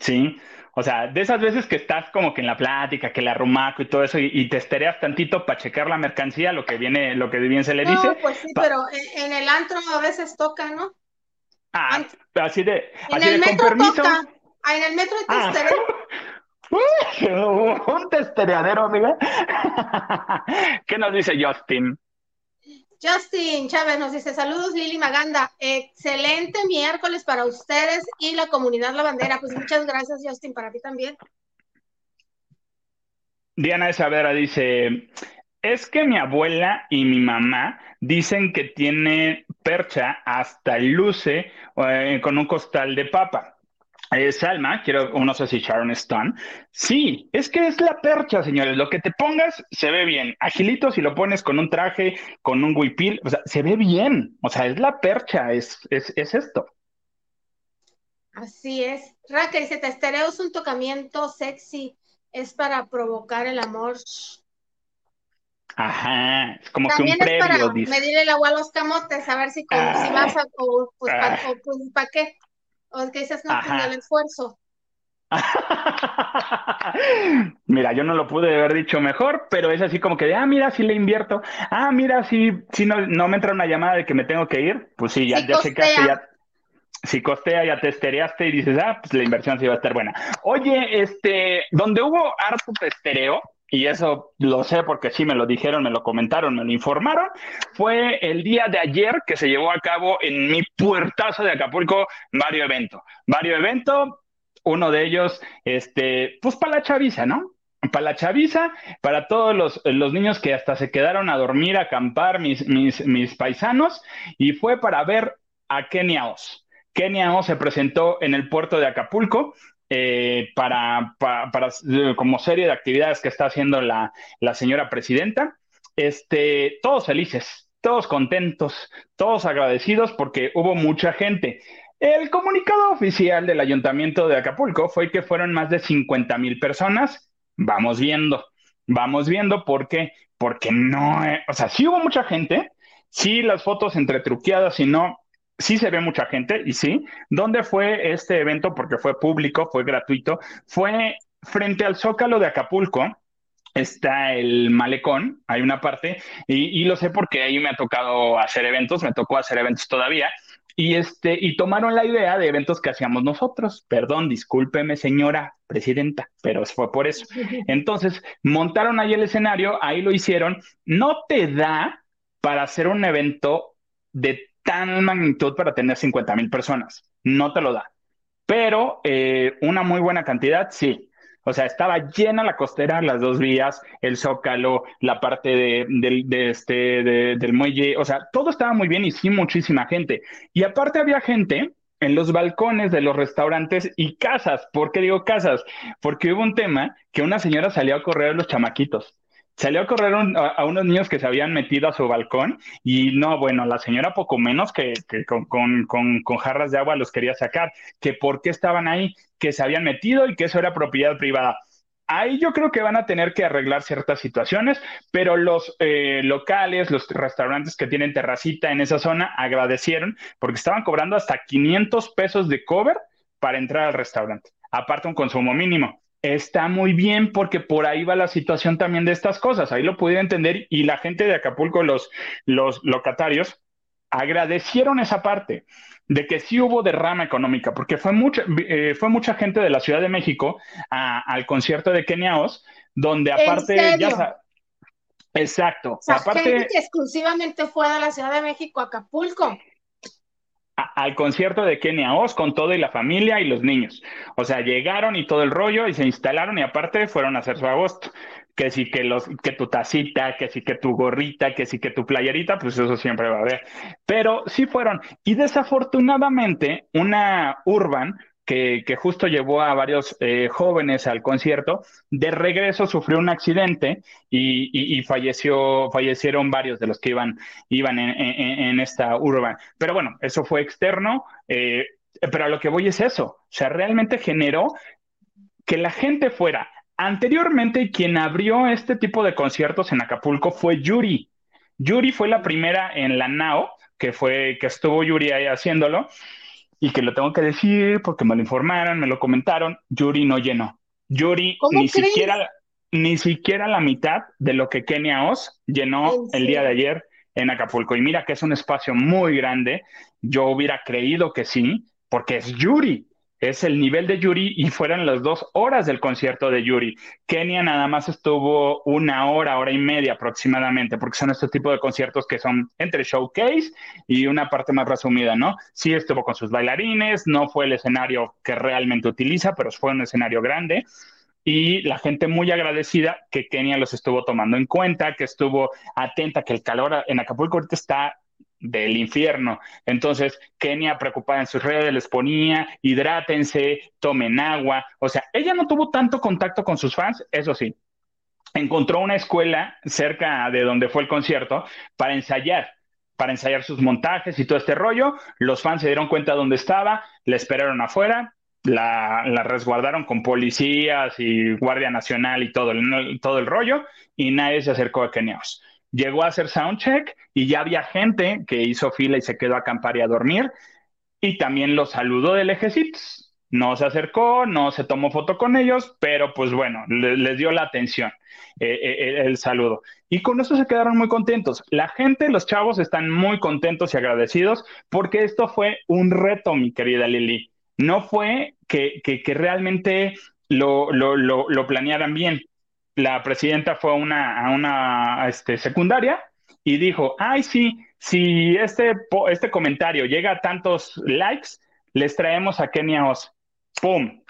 Sí, o sea, de esas veces que estás como que en la plática, que la rumaco y todo eso, y, te estereas tantito para checar la mercancía, lo que viene, lo que bien se le dice. No, pues sí, pero en, el antro a veces toca, ¿no? Ah, así de, en el metro Toca. Ah, en el metro de ah. un testereadero, amiga. ¿Qué nos dice Justin? Justin Chávez nos dice, saludos Lili Maganda, excelente miércoles para ustedes y la comunidad La Bandera. Pues muchas gracias Justin, para ti también. Diana de Savera dice, es que mi abuela y mi mamá dicen que tiene percha hasta luce eh, con un costal de papa. Eh, Salma, quiero, no sé si Sharon Stone. Sí, es que es la percha, señores. Lo que te pongas se ve bien. Agilito, si lo pones con un traje, con un huipil, o sea, se ve bien. O sea, es la percha, es, es, es esto. Así es. Raquel dice, testereo es un tocamiento sexy, es para provocar el amor. Ajá, es como que un previo. Es para medir el agua a los camotes, a ver si, con, si vas a, pues, ¿para ah. pues, qué? O que dices, no, pues el esfuerzo. mira, yo no lo pude haber dicho mejor, pero es así como que, ah, mira, si le invierto. Ah, mira, si, si no, no me entra una llamada de que me tengo que ir, pues sí, ya, ya checaste, ya. Si costea, ya te estereaste y dices, ah, pues la inversión sí va a estar buena. Oye, este, donde hubo harto testereo, y eso lo sé porque sí me lo dijeron, me lo comentaron, me lo informaron, fue el día de ayer que se llevó a cabo en mi puertazo de Acapulco varios eventos. Varios eventos, uno de ellos, este, pues para la chaviza, ¿no? Para la chaviza, para todos los, los, niños que hasta se quedaron a dormir, a acampar, mis, mis, mis paisanos, y fue para ver a Kenia Oz. Kenia Oz se presentó en el puerto de Acapulco eh, para, eh, como serie de actividades que está haciendo la, la señora presidenta. Este, todos felices, todos contentos, todos agradecidos porque hubo mucha gente. El comunicado oficial del ayuntamiento de Acapulco fue que fueron más de 50 mil personas. Vamos viendo, vamos viendo por qué, porque no, eh, o sea, sí hubo mucha gente, sí las fotos entre truqueadas y no, sí se ve mucha gente y sí. ¿Dónde fue este evento? Porque fue público, fue gratuito. Fue frente al Zócalo de Acapulco. Está el malecón, hay una parte, y, lo sé porque ahí me ha tocado hacer eventos, me tocó hacer eventos todavía, y, este, y tomaron la idea de eventos que hacíamos nosotros. Perdón, discúlpeme, señora presidenta, pero fue por eso. Entonces, montaron ahí el escenario, ahí lo hicieron. No te da para hacer un evento de tan magnitud para tener 50 mil personas. No te lo da. Pero eh, una muy buena cantidad, sí. O sea, estaba llena la costera, las dos vías, el zócalo, la parte de, este, del muelle. O sea, todo estaba muy bien y sí, muchísima gente. Y aparte había gente en los balcones de los restaurantes y casas. ¿Por qué digo casas? Porque hubo un tema que una señora salió a correr a los chamaquitos salió a correr a, unos niños que se habían metido a su balcón y no, bueno, la señora poco menos que, con, jarras de agua los quería sacar, que por qué estaban ahí, que se habían metido y que eso era propiedad privada. Ahí yo creo que van a tener que arreglar ciertas situaciones, pero los eh, locales, los restaurantes que tienen terracita en esa zona agradecieron porque estaban cobrando hasta 500 pesos de cover para entrar al restaurante, aparte un consumo mínimo está muy bien porque por ahí va la situación también de estas cosas. Ahí lo pudiera entender y la gente de Acapulco, los, los locatarios, agradecieron esa parte de que sí hubo derrama económica, porque fue mucha, eh, fue mucha gente de la Ciudad de México al concierto de Keniaos, donde aparte ya Exacto. O sea, Aparte, gente que exclusivamente fue de la Ciudad de México a Acapulco al concierto de Kenia Oz con todo y la familia y los niños. O sea, llegaron y todo el rollo y se instalaron y aparte fueron a hacer su agosto. Que sí que los, que tu tacita, que sí que tu gorrita, que sí que tu playerita, pues eso siempre va a haber. Pero sí fueron. Y desafortunadamente, una Urban que, justo llevó a varios eh, jóvenes al concierto. De regreso sufrió un accidente y, falleció, fallecieron varios de los que iban, iban en, esta urban. Pero bueno, eso fue externo, eh, pero a lo que voy es eso. O sea, realmente generó que la gente fuera. Anteriormente, quien abrió este tipo de conciertos en Acapulco fue Yuri. Yuri fue la primera en la NAO, que fue, que estuvo Yuri ahí haciéndolo y que lo tengo que decir porque me lo informaron, me lo comentaron, Yuri no llenó. Yuri ni siquiera, ni siquiera la mitad de lo que Kenia Oz llenó el día de ayer en Acapulco. Y mira que es un espacio muy grande. Yo hubiera creído que sí, porque es Yuri es el nivel de Yuri y fueron las dos horas del concierto de Yuri. Kenia nada más estuvo una hora, hora y media aproximadamente, porque son este tipo de conciertos que son entre showcase y una parte más resumida, ¿no? Sí estuvo con sus bailarines, no fue el escenario que realmente utiliza, pero fue un escenario grande. Y la gente muy agradecida que Kenia los estuvo tomando en cuenta, que estuvo atenta, que el calor en Acapulco ahorita está del infierno. Entonces, Kenia preocupada en sus redes les ponía, hidrátense, tomen agua. O sea, ella no tuvo tanto contacto con sus fans, eso sí. Encontró una escuela cerca de donde fue el concierto para ensayar, para ensayar sus montajes y todo este rollo. Los fans se dieron cuenta de dónde estaba, la esperaron afuera, la, resguardaron con policías y Guardia Nacional y todo el, todo el rollo, y nadie se acercó a Keniaos llegó a hacer soundcheck y ya había gente que hizo fila y se quedó a acampar y a dormir. Y también los saludó del ejército. No se acercó, no se tomó foto con ellos, pero pues bueno, les dio la atención, eh, eh, el saludo. Y con eso se quedaron muy contentos. La gente, los chavos, están muy contentos y agradecidos porque esto fue un reto, mi querida Lili. No fue que, que, realmente lo, lo, lo planearan bien la presidenta fue una, a una este, secundaria y dijo, ay, sí, si este, este comentario llega a tantos likes, les traemos a Kenia Oz. ¡Pum!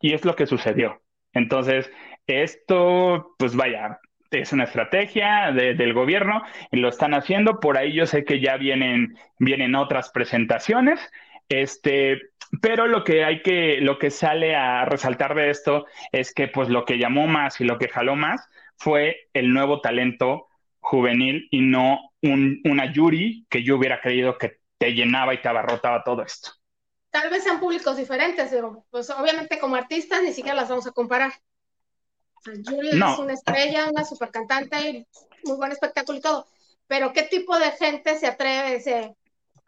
Y es lo que sucedió. Entonces, esto, pues vaya, es una estrategia del gobierno y lo están haciendo. Por ahí yo sé que ya vienen otras presentaciones. Este, pero lo que hay que, lo que sale a resaltar de esto es que pues lo que llamó más y lo que jaló más fue el nuevo talento juvenil y no un, una Yuri que yo hubiera creído que te llenaba y te abarrotaba todo esto. Tal vez sean públicos diferentes, pero pues obviamente como artistas ni siquiera las vamos a comparar. Yuri es una estrella, una super cantante, muy buen espectáculo y todo, pero ¿qué tipo de gente se atreve, se,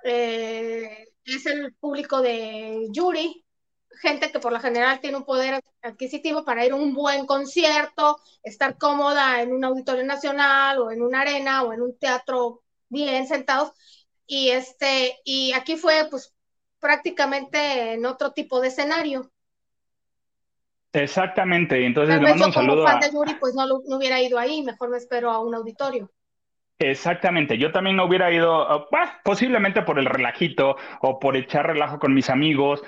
eh, es el público de Yuri, gente que por lo general tiene un poder adquisitivo para ir a un buen concierto, estar cómoda en un auditorio nacional o en una arena o en un teatro bien sentados. Y este, y aquí fue pues prácticamente en otro tipo de escenario. Exactamente, entonces le mando un saludo fan de Yuri, pues no, no hubiera ido ahí, mejor me espero a un auditorio. Exactamente, yo también no hubiera ido, ah, posiblemente por el relajito o por echar relajo con mis amigos,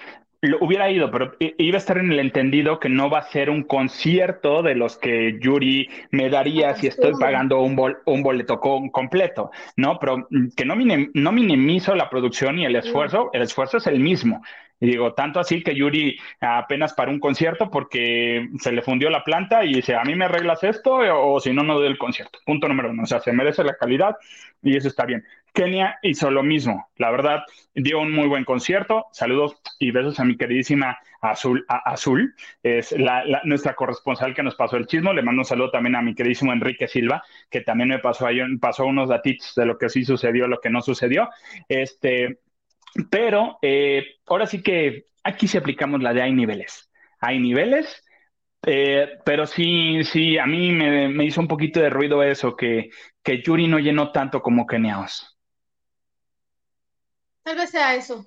lo hubiera ido, pero iba a estar en el entendido que no va a ser un concierto de los que Yuri me daría si estoy pagando un, un boleto completo, ¿no? Pero mm, que no, no minimizo la producción y el esfuerzo, el esfuerzo es el mismo. Y digo, tanto así que Yuri apenas para un concierto porque se le fundió la planta y dice, a mí me arreglas esto o, si no, no doy el concierto. Punto número uno. O sea, se merece la calidad y eso está bien. Kenia hizo lo mismo. La verdad, dio un muy buen concierto. Saludos y besos a mi queridísima Azul. Azul es la, nuestra corresponsal que nos pasó el chismo. Le mando un saludo también a mi queridísimo Enrique Silva, que también me pasó, ahí, pasó unos datitos de lo que sí sucedió, lo que no sucedió. Este, pero eh, ahora sí que aquí sí aplicamos la de hay niveles. Hay niveles, eh, pero sí, sí, a mí me, hizo un poquito de ruido eso, que, que Yuri no llenó tanto como Keniaos. Tal vez sea eso,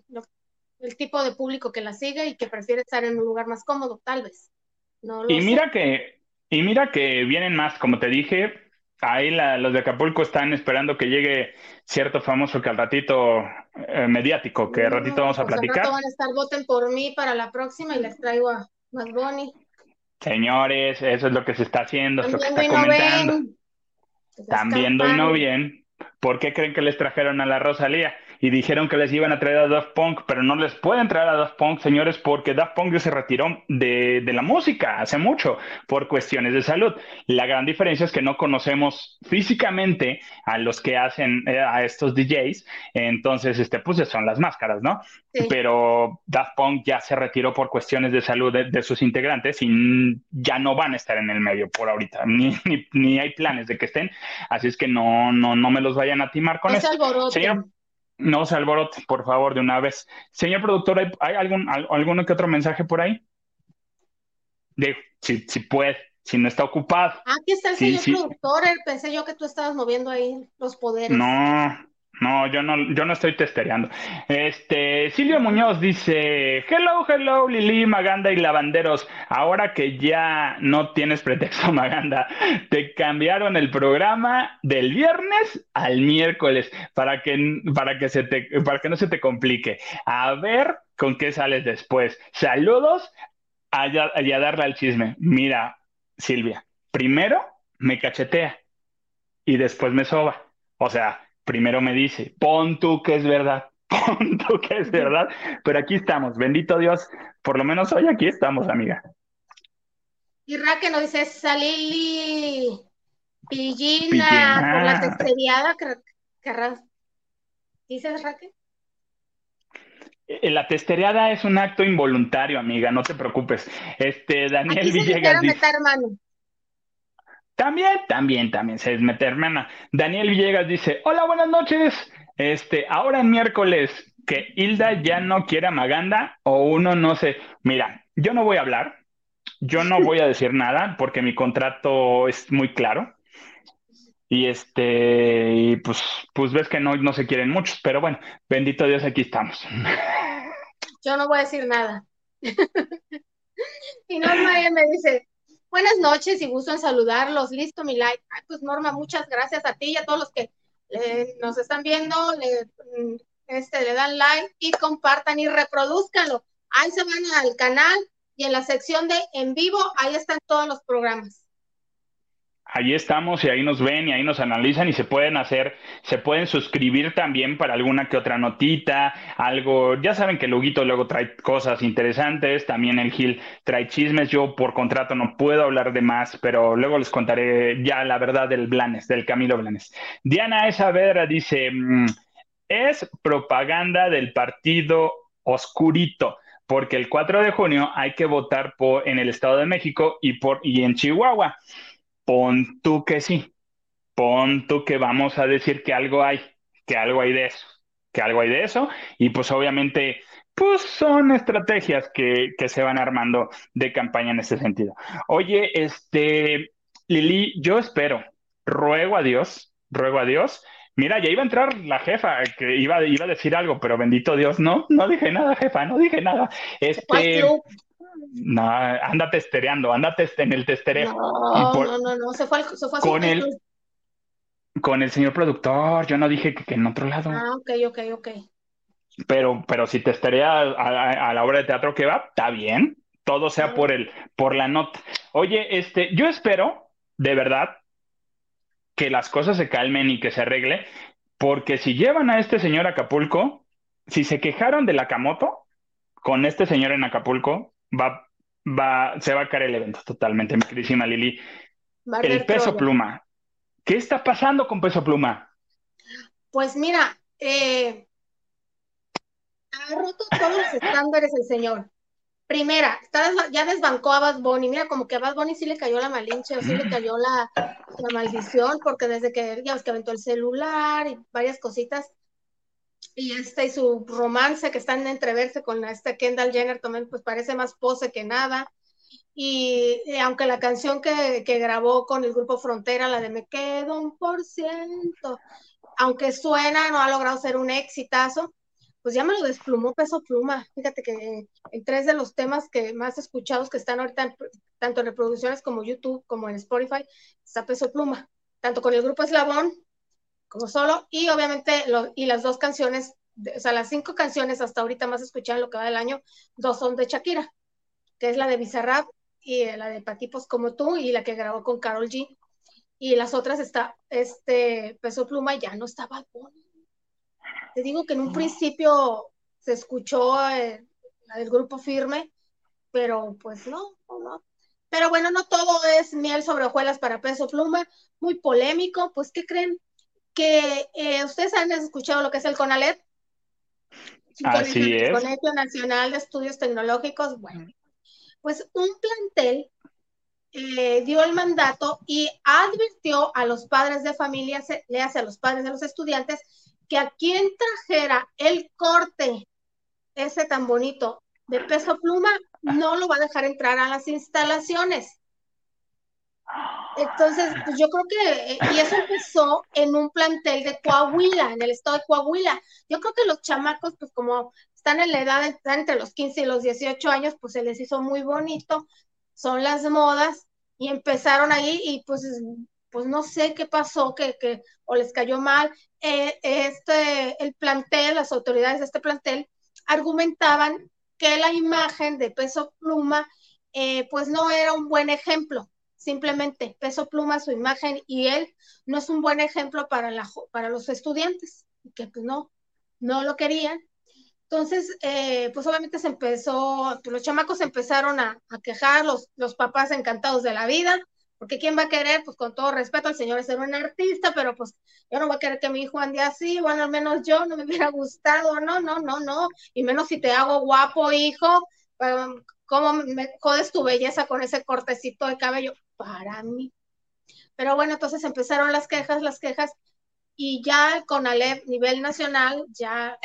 el tipo de público que la sigue y que prefiere estar en un lugar más cómodo, tal vez. y mira que, y mira que vienen más, como te dije, ahí los de Acapulco están esperando que llegue cierto famoso que al ratito eh, mediático, que al ratito vamos a pues platicar. van a estar, voten por mí para la próxima y les traigo a más Bonnie. Señores, eso es lo que se está haciendo, es lo que está comentando. Están viendo y no bien. ¿Por qué creen que les trajeron a la Rosalía? Y dijeron que les iban a traer a Daft Punk, pero no les pueden traer a Daft Punk, señores, porque Daft Punk ya se retiró de, la música hace mucho por cuestiones de salud. La gran diferencia es que no conocemos físicamente a los que hacen eh, a estos DJs, entonces, este, pues son las máscaras, ¿no? Pero Daft Punk ya se retiró por cuestiones de salud de, sus integrantes y ya no van a estar en el medio por ahorita, ni, ni, hay planes de que estén, así es que no, no, no me los vayan a timar con eso. Señor, no se alborote, por favor, de una vez. Señor productor, ¿hay, algún alguno que otro mensaje por ahí? De, si, si puede, si no está ocupado. Aquí está el señor productor, pensé yo que tú estabas moviendo ahí los poderes. No, no, yo no, yo no estoy testereando. Este, Silvio Muñoz dice, hello, hello, Lili, Maganda y Lavanderos. Ahora que ya no tienes pretexto, Maganda, te cambiaron el programa del viernes al miércoles para que, para que se te, para que no se te complique. A ver con qué sales después. Saludos y a darle al chisme. Mira, Silvia, primero me cachetea y después me soba. O sea, primero me dice, pon tú que es verdad, pon tú que es verdad, pero aquí estamos, bendito Dios, por lo menos hoy aquí estamos, amiga. Y Raque nos dice, Salili Pillina, por la testeriada, ¿dices Raque? Eh, la testeriada es un acto involuntario, amiga, no te preocupes. Este, Daniel Villegas. Dice, también, también, también se mete hermana. Daniel Villegas dice, hola, buenas noches. Este, ahora en miércoles, que Hilda ya no quiere a Maganda o uno no sé. Mira, yo no voy a hablar, yo no voy a decir nada porque mi contrato es muy claro. Y este, y pues, pues ves que no, no se quieren muchos, pero bueno, bendito Dios, aquí estamos. Yo no voy a decir nada. y no, María me dice, Buenas noches y gusto en saludarlos. Listo, mi like. pues Norma, muchas gracias a ti y a todos los que eh, nos están viendo. Le, mm, este, le dan like y compartan y reproduzcanlo. Ahí se van al canal y en la sección de en vivo, ahí están todos los programas ahí estamos y ahí nos ven y ahí nos analizan y se pueden hacer, se pueden suscribir también para alguna que otra notita, algo, ya saben que Luguito luego trae cosas interesantes, también el Gil trae chismes, yo por contrato no puedo hablar de más, pero luego les contaré ya la verdad del Blanes, del Camilo Blanes. Diana Esavedra dice, mm, es propaganda del partido oscurito porque el 4 de junio hay que votar por, en el Estado de México y, por, y en Chihuahua. Pon tú que sí, pon tú que vamos a decir que algo hay, que algo hay de eso, que algo hay de eso, y pues obviamente, pues son estrategias que, que se van armando de campaña en ese sentido. Oye, este, Lili, yo espero, ruego a Dios, ruego a Dios, Mira, ya iba a entrar la jefa, que iba, iba a decir algo, pero bendito Dios, no, no dije nada, jefa, no dije nada. Este, no, anda testereando, anda en el testereo. No, no, no, no, se fue, se fue con el, con el señor productor, yo no dije que, en otro lado. Ah, ok, ok, ok. Pero, pero si testerea a, a, la obra de teatro que va, está bien. Todo sea por el, por la nota. Oye, este, yo espero, de verdad, que las cosas se calmen y que se arregle, porque si llevan a este señor a Acapulco, si se quejaron de la Camoto, con este señor en Acapulco, va, va, se va a caer el evento totalmente, mi queridísima Lili. El peso pluma. ¿Qué está pasando con peso pluma? Pues mira, eh, ha roto todos los estándares el señor. Primera, ya desbancó a Bad Bunny. Mira, como que a Bad Bunny sí le cayó la malinche o sí le cayó la, maldición, porque desde que ya ves que aventó el celular y varias cositas, y este y su romance que están en entreverse con este Kendall Jenner también pues parece más pose que nada. Y, aunque la canción que, que, grabó con el grupo Frontera la de Me quedo un por ciento aunque suena no ha logrado ser un exitazo pues ya me lo desplumó peso pluma. Fíjate que en tres de los temas que más escuchados que están ahorita tanto en reproducciones como YouTube como en Spotify está peso pluma. Tanto con el grupo Eslabón como solo, y obviamente y las dos canciones, o sea, las cinco canciones hasta ahorita más escuchadas en lo que va del año, dos son de Shakira, que es la de Bizarrap y la de Patipos como tú y la que grabó con Carol G. Y las otras está, este, Peso Pluma ya no estaba Te digo que en un principio se escuchó eh, la del grupo firme, pero pues no, no. Pero bueno, no todo es miel sobre hojuelas para Peso Pluma, muy polémico, pues ¿qué creen? Que eh, ustedes han escuchado lo que es el CONALEP. Así es. Colegio Nacional de Estudios Tecnológicos, bueno, pues un plantel eh, dio el mandato y advirtió a los padres de familia, le hace a los padres de los estudiantes, que a quien trajera el corte ese tan bonito de peso pluma, no lo va a dejar entrar a las instalaciones. Entonces, pues yo creo que, eh, y eso empezó en un plantel de Coahuila, en el estado de Coahuila. Yo creo que los chamacos, pues como están en la edad, entre los 15 y los 18 años, pues se les hizo muy bonito, son las modas, y empezaron ahí y pues, pues no sé qué pasó, que, que o les cayó mal. Eh, este, el plantel, las autoridades de este plantel argumentaban que la imagen de Peso Pluma, eh, pues no era un buen ejemplo. Simplemente Peso Pluma, su imagen y él no es un buen ejemplo para, la, para los estudiantes, que pues no, no lo querían. Entonces, eh, pues obviamente se empezó, los chamacos empezaron a, quejar, los, los papás encantados de la vida, porque ¿quién va a querer? Pues con todo respeto, el señor es un artista, pero pues yo no voy a querer que mi hijo ande así, bueno, al menos yo no me hubiera gustado, no, no, no, no, y menos si te hago guapo, hijo, ¿cómo me jodes tu belleza con ese cortecito de cabello? Para mí. Pero bueno, entonces empezaron las quejas, las quejas, y ya con Alep nivel nacional, ya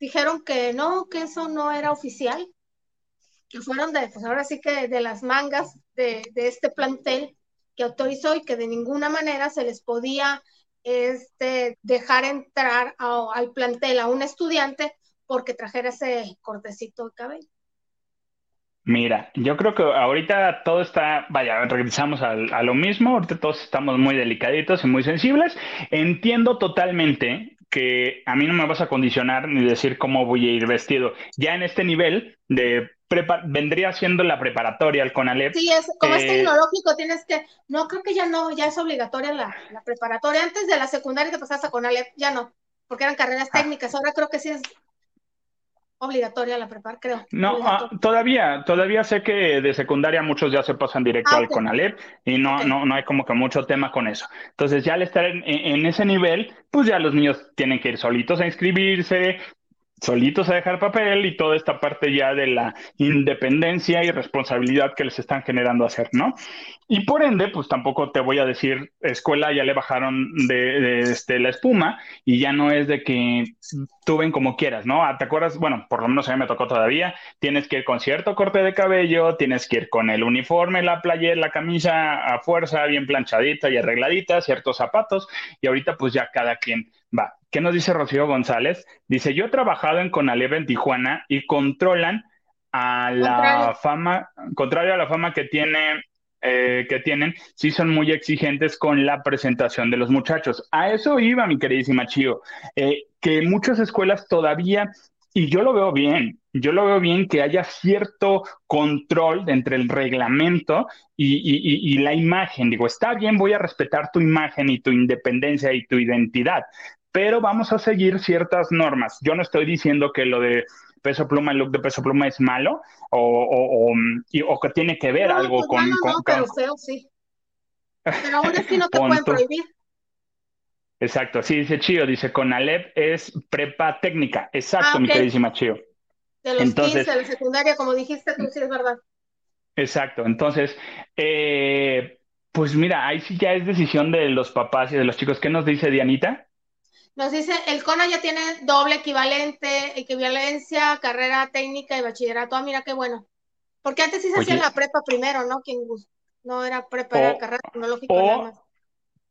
dijeron que no, que eso no era oficial, que fueron de, pues ahora sí que de las mangas de, este plantel que autorizó y que de ninguna manera se les podía este, dejar entrar al plantel a un estudiante porque trajera ese cortecito de cabello. Mira, yo creo que ahorita todo está, vaya, regresamos a, a, lo mismo, ahorita todos estamos muy delicaditos y muy sensibles. Entiendo totalmente que a mí no me vas a condicionar ni decir cómo voy a ir vestido. Ya en este nivel de vendría siendo la preparatoria al CONALEP. Sí, es, como es eh, tecnológico, tienes que, no, creo que ya no, ya es obligatoria la, preparatoria. Antes de la secundaria te pasas a CONALEP, ya no, porque eran carreras ah. técnicas, ahora creo que sí es obligatoria la prepar, creo. No, ah, todavía, todavía sé que de secundaria muchos ya se pasan directo ah, al CONALEP y no, no, no hay como que mucho tema con eso. Entonces ya al estar en, en, ese nivel, pues ya los niños tienen que ir solitos a inscribirse, solitos a dejar papel y toda esta parte ya de la independencia y responsabilidad que les están generando hacer, ¿no? Y por ende, pues tampoco te voy a decir, escuela ya le bajaron de, este, la espuma y ya no es de que tú como quieras, ¿no? Ah, ¿Te acuerdas? Bueno, por lo menos a mí me tocó todavía, tienes que ir con cierto corte de cabello, tienes que ir con el uniforme, la playera, la camisa a fuerza, bien planchadita y arregladita, ciertos zapatos, y ahorita pues ya cada quien va. ¿Qué nos dice Rocío González? Dice, yo he trabajado en Conaleva en Tijuana y controlan a la fama, contrario a la fama que tiene eh, que tienen, sí son muy exigentes con la presentación de los muchachos. A eso iba, mi queridísima Chio, eh, que muchas escuelas todavía, y yo lo veo bien, yo lo veo bien que haya cierto control entre el reglamento y, la imagen. Digo, está bien, voy a respetar tu imagen y tu independencia y tu identidad, pero vamos a seguir ciertas normas. Yo no estoy diciendo que lo de peso pluma, el look de peso pluma es malo o, o, que tiene que ver algo pues, con, no, no, no, pero feo, sí. Pero aún así no te pueden prohibir. Exacto, sí, dice Chío, dice con Alep es prepa técnica. Exacto, ah, mi queridísima Chío. De los entonces, 15, de la secundaria, como dijiste tú, sí es verdad. Exacto, entonces, eh, pues mira, ahí sí ya es decisión de los papás y de los chicos. ¿Qué nos dice Dianita? Nos dice, el CONA ya tiene doble equivalente, equivalencia, carrera técnica y bachillerato. Ah, mira qué bueno. Porque antes sí se hacía la prepa primero, ¿no? Quien no era prepa, era carrera tecnológica.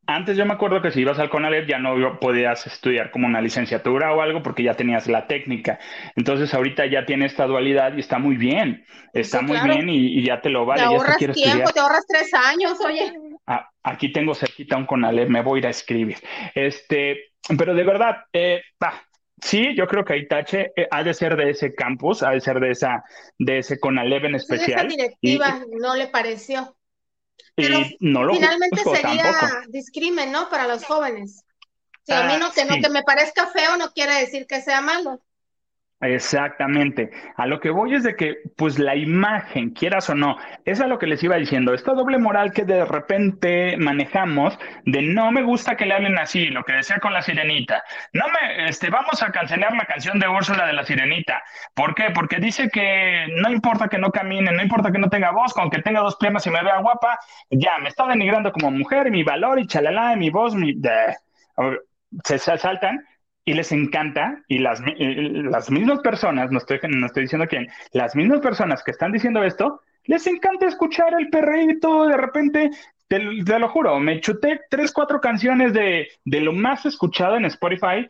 Antes yo me acuerdo que si ibas al CONALEP ya no podías estudiar como una licenciatura o algo porque ya tenías la técnica. Entonces ahorita ya tiene esta dualidad y está muy bien. Está muy bien y, ya te lo vale. Te ahorras tiempo, te ahorras tres años, oye. aquí tengo cerquita un Conalep, me voy a ir a escribir. Este, pero de verdad, eh, sí, yo creo que Itache eh, ha de ser de ese campus, ha de ser de esa, de ese Conalep en especial. esa directiva no le pareció. Pero no lo finalmente sería discrimen, ¿no? Para los jóvenes. Si a mí no, que, no que me parezca feo no quiere decir que sea malo. Exactamente. A lo que voy es de que, pues la imagen, quieras o no, es a lo que les iba diciendo, esta doble moral que de repente manejamos de no me gusta que le hablen así, lo que decía con la sirenita. No me, este, vamos a cancelar la canción de Úrsula de la sirenita. ¿Por qué? Porque dice que no importa que no camine, no importa que no tenga voz, con que tenga dos piernas y me vea guapa, ya, me está denigrando como mujer y mi valor y chalala, y mi voz, mi... se saltan y les encanta, y las, las mismas personas, no estoy, no estoy diciendo quién, las mismas personas que están diciendo esto, les encanta escuchar el perrito, de repente, te, lo juro, me chuté tres, cuatro canciones de, de lo más escuchado en Spotify,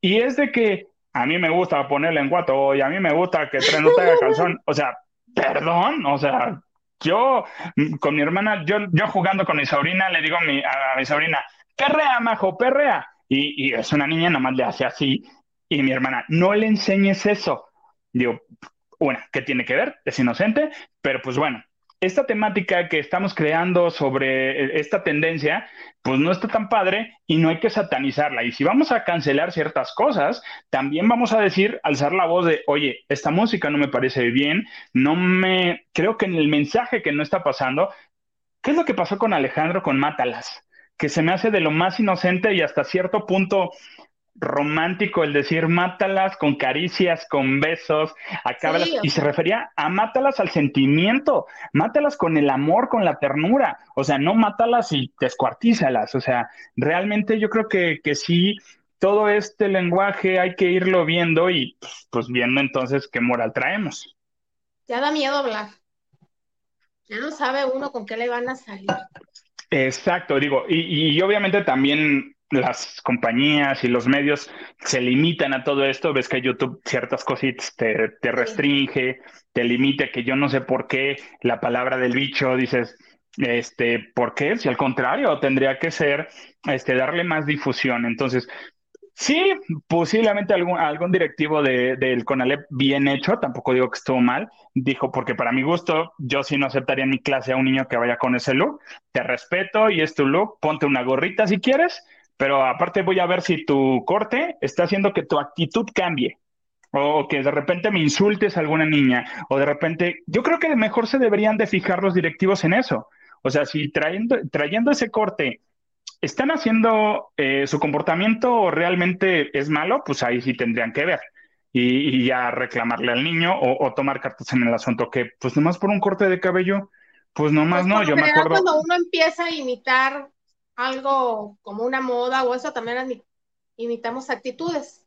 y es de que a mí me gusta ponerle en guato, y a mí me gusta que no tenga calzón, o sea, perdón, o sea, yo con mi hermana, yo, yo jugando con mi sobrina, le digo a mi, a mi sobrina, perrea, majo, perrea, y, es una niña, nada más le hace así. Y mi hermana, no le enseñes eso. Digo, una, ¿qué tiene que ver? Es inocente, pero pues bueno, esta temática que estamos creando sobre eh, esta tendencia, pues no está tan padre y no hay que satanizarla. Y si vamos a cancelar ciertas cosas, también vamos a decir, alzar la voz de, oye, esta música no me parece bien, no me, creo que en el mensaje que no está pasando, ¿qué es lo que pasó con Alejandro con Mátalas? Que se me hace de lo más inocente y hasta cierto punto romántico el decir mátalas con caricias, con besos, acábalas, y se refería a mátalas al sentimiento, mátalas con el amor, con la ternura, o sea, no mátalas y descuartízalas, o sea, realmente yo creo que, que sí, todo este lenguaje hay que irlo viendo y pues viendo entonces qué moral traemos. Ya da miedo hablar. Ya no sabe uno con qué le van a salir. Exacto, digo, y, obviamente también las compañías y los medios se limitan a todo esto, ves que YouTube ciertas cositas te, te restringe, te limita, que yo no sé por qué la palabra del bicho, dices, este, ¿por qué? Si al contrario, tendría que ser, este, darle más difusión. Entonces, Sí, posiblemente algún, algún directivo de, del CONALEP bien hecho, tampoco digo que estuvo mal, dijo, porque para mi gusto, yo sí no aceptaría en mi clase a un niño que vaya con ese look, te respeto y es tu look, ponte una gorrita si quieres, pero aparte voy a ver si tu corte está haciendo que tu actitud cambie, o que de repente me insultes a alguna niña, o de repente, yo creo que mejor se deberían de fijar los directivos en eso. O sea, si trayendo, trayendo ese corte están haciendo eh, su comportamiento realmente es malo, pues ahí sí tendrían que ver. Y, ya reclamarle al niño o, tomar cartas en el asunto, que pues nomás por un corte de cabello, pues nomás pues no, yo me acuerdo. Cuando uno empieza a imitar algo como una moda o eso, también imitamos actitudes.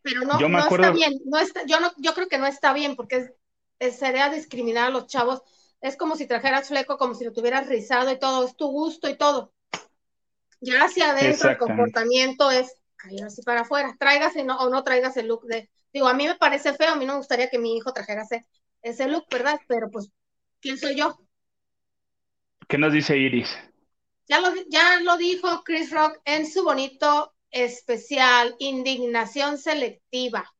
Pero no, no está bien, no está, yo, no, yo creo que no está bien porque sería discriminar a los chavos. Es como si trajeras fleco, como si lo tuvieras rizado y todo, es tu gusto y todo. Ya hacia adentro el comportamiento es así para afuera. Tráigase no, o no traigas el look de. Digo, a mí me parece feo, a mí no me gustaría que mi hijo trajera ese, look, ¿verdad? Pero pues, ¿quién soy yo? ¿Qué nos dice Iris? Ya lo, ya lo dijo Chris Rock en su bonito especial, Indignación Selectiva.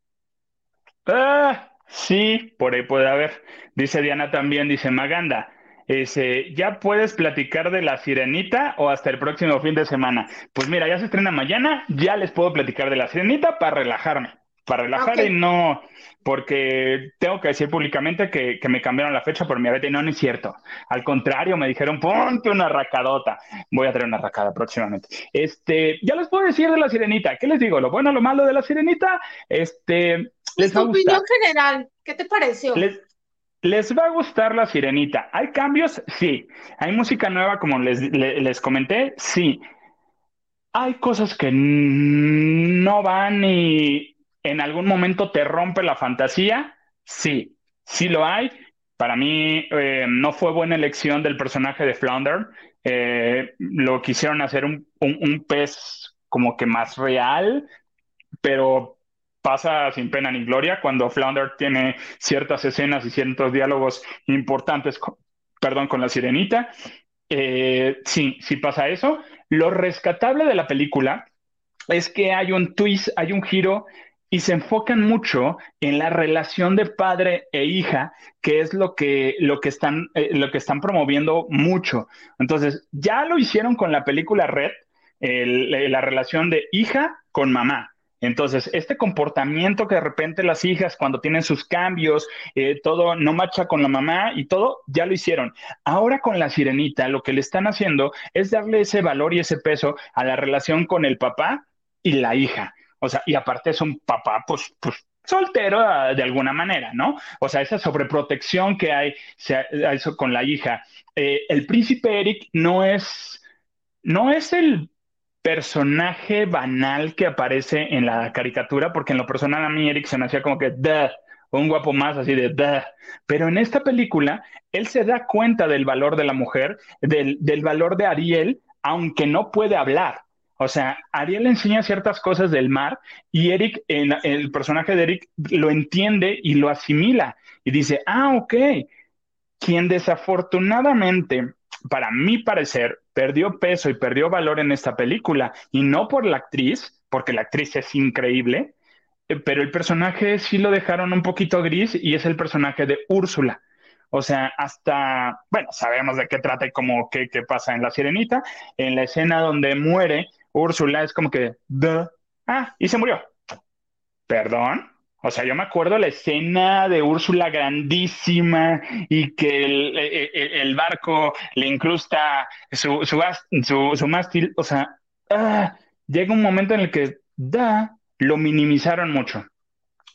Ah, sí, por ahí puede haber. Dice Diana también, dice Maganda. Ese, ¿ya puedes platicar de la sirenita o hasta el próximo fin de semana? Pues mira, ya se estrena mañana, ya les puedo platicar de la sirenita para relajarme, para relajar y no, porque tengo que decir públicamente que, me cambiaron la fecha por mi abete y no, no es cierto. Al contrario, me dijeron, ponte una racadota. Voy a traer una racada próximamente. Este, ya les puedo decir de la sirenita. ¿Qué les digo? Lo bueno, lo malo de la sirenita, este... Les tu opinión general, ¿qué te pareció? ¿Les va a gustar la sirenita? ¿Hay cambios? Sí. ¿Hay música nueva como les, comenté? Sí. ¿Hay cosas que no van y en algún momento te rompe la fantasía? Sí, sí lo hay. Para mí eh, no fue buena elección del personaje de Flounder. Eh, lo quisieron hacer un, un pez como que más real, pero pasa sin pena ni gloria cuando Flounder tiene ciertas escenas y ciertos diálogos importantes, perdón, con la sirenita. eh, sí, sí pasa eso. Lo rescatable de la película es que hay un twist, hay un giro y se enfocan mucho en la relación de padre e hija, que es lo que, lo que, están, eh, lo que están promoviendo mucho. Entonces, ya lo hicieron con la película Red, la relación de hija con mamá. Entonces, este comportamiento que de repente las hijas cuando tienen sus cambios, eh, todo no marcha con la mamá y todo, ya lo hicieron. Ahora con la sirenita, lo que le están haciendo es darle ese valor y ese peso a la relación con el papá y la hija. O sea, y aparte es un papá, pues, pues soltero ah, de alguna manera, ¿no? O sea, esa sobreprotección que hay con la hija. Eh, el príncipe Eric no es, no es el personaje banal que aparece en la caricatura, porque en lo personal a mí Eric se me hacía como que, Duh, un guapo más así de, Duh. pero en esta película él se da cuenta del valor de la mujer, del, del valor de Ariel, aunque no puede hablar. O sea, Ariel le enseña ciertas cosas del mar y Eric, el personaje de Eric, lo entiende y lo asimila y dice, ah, ok, quien desafortunadamente para mi parecer, perdió peso y perdió valor en esta película, y no por la actriz, porque la actriz es increíble, eh, pero el personaje sí lo dejaron un poquito gris y es el personaje de Úrsula. O sea, hasta, bueno, sabemos de qué trata y cómo, qué, qué pasa en La Sirenita. En la escena donde muere Úrsula es como que, ah, y se murió. Perdón. O sea, yo me acuerdo la escena de Úrsula grandísima y que el, barco le incrusta su, su, mástil. O sea, ah, llega un momento en el que da, lo minimizaron mucho.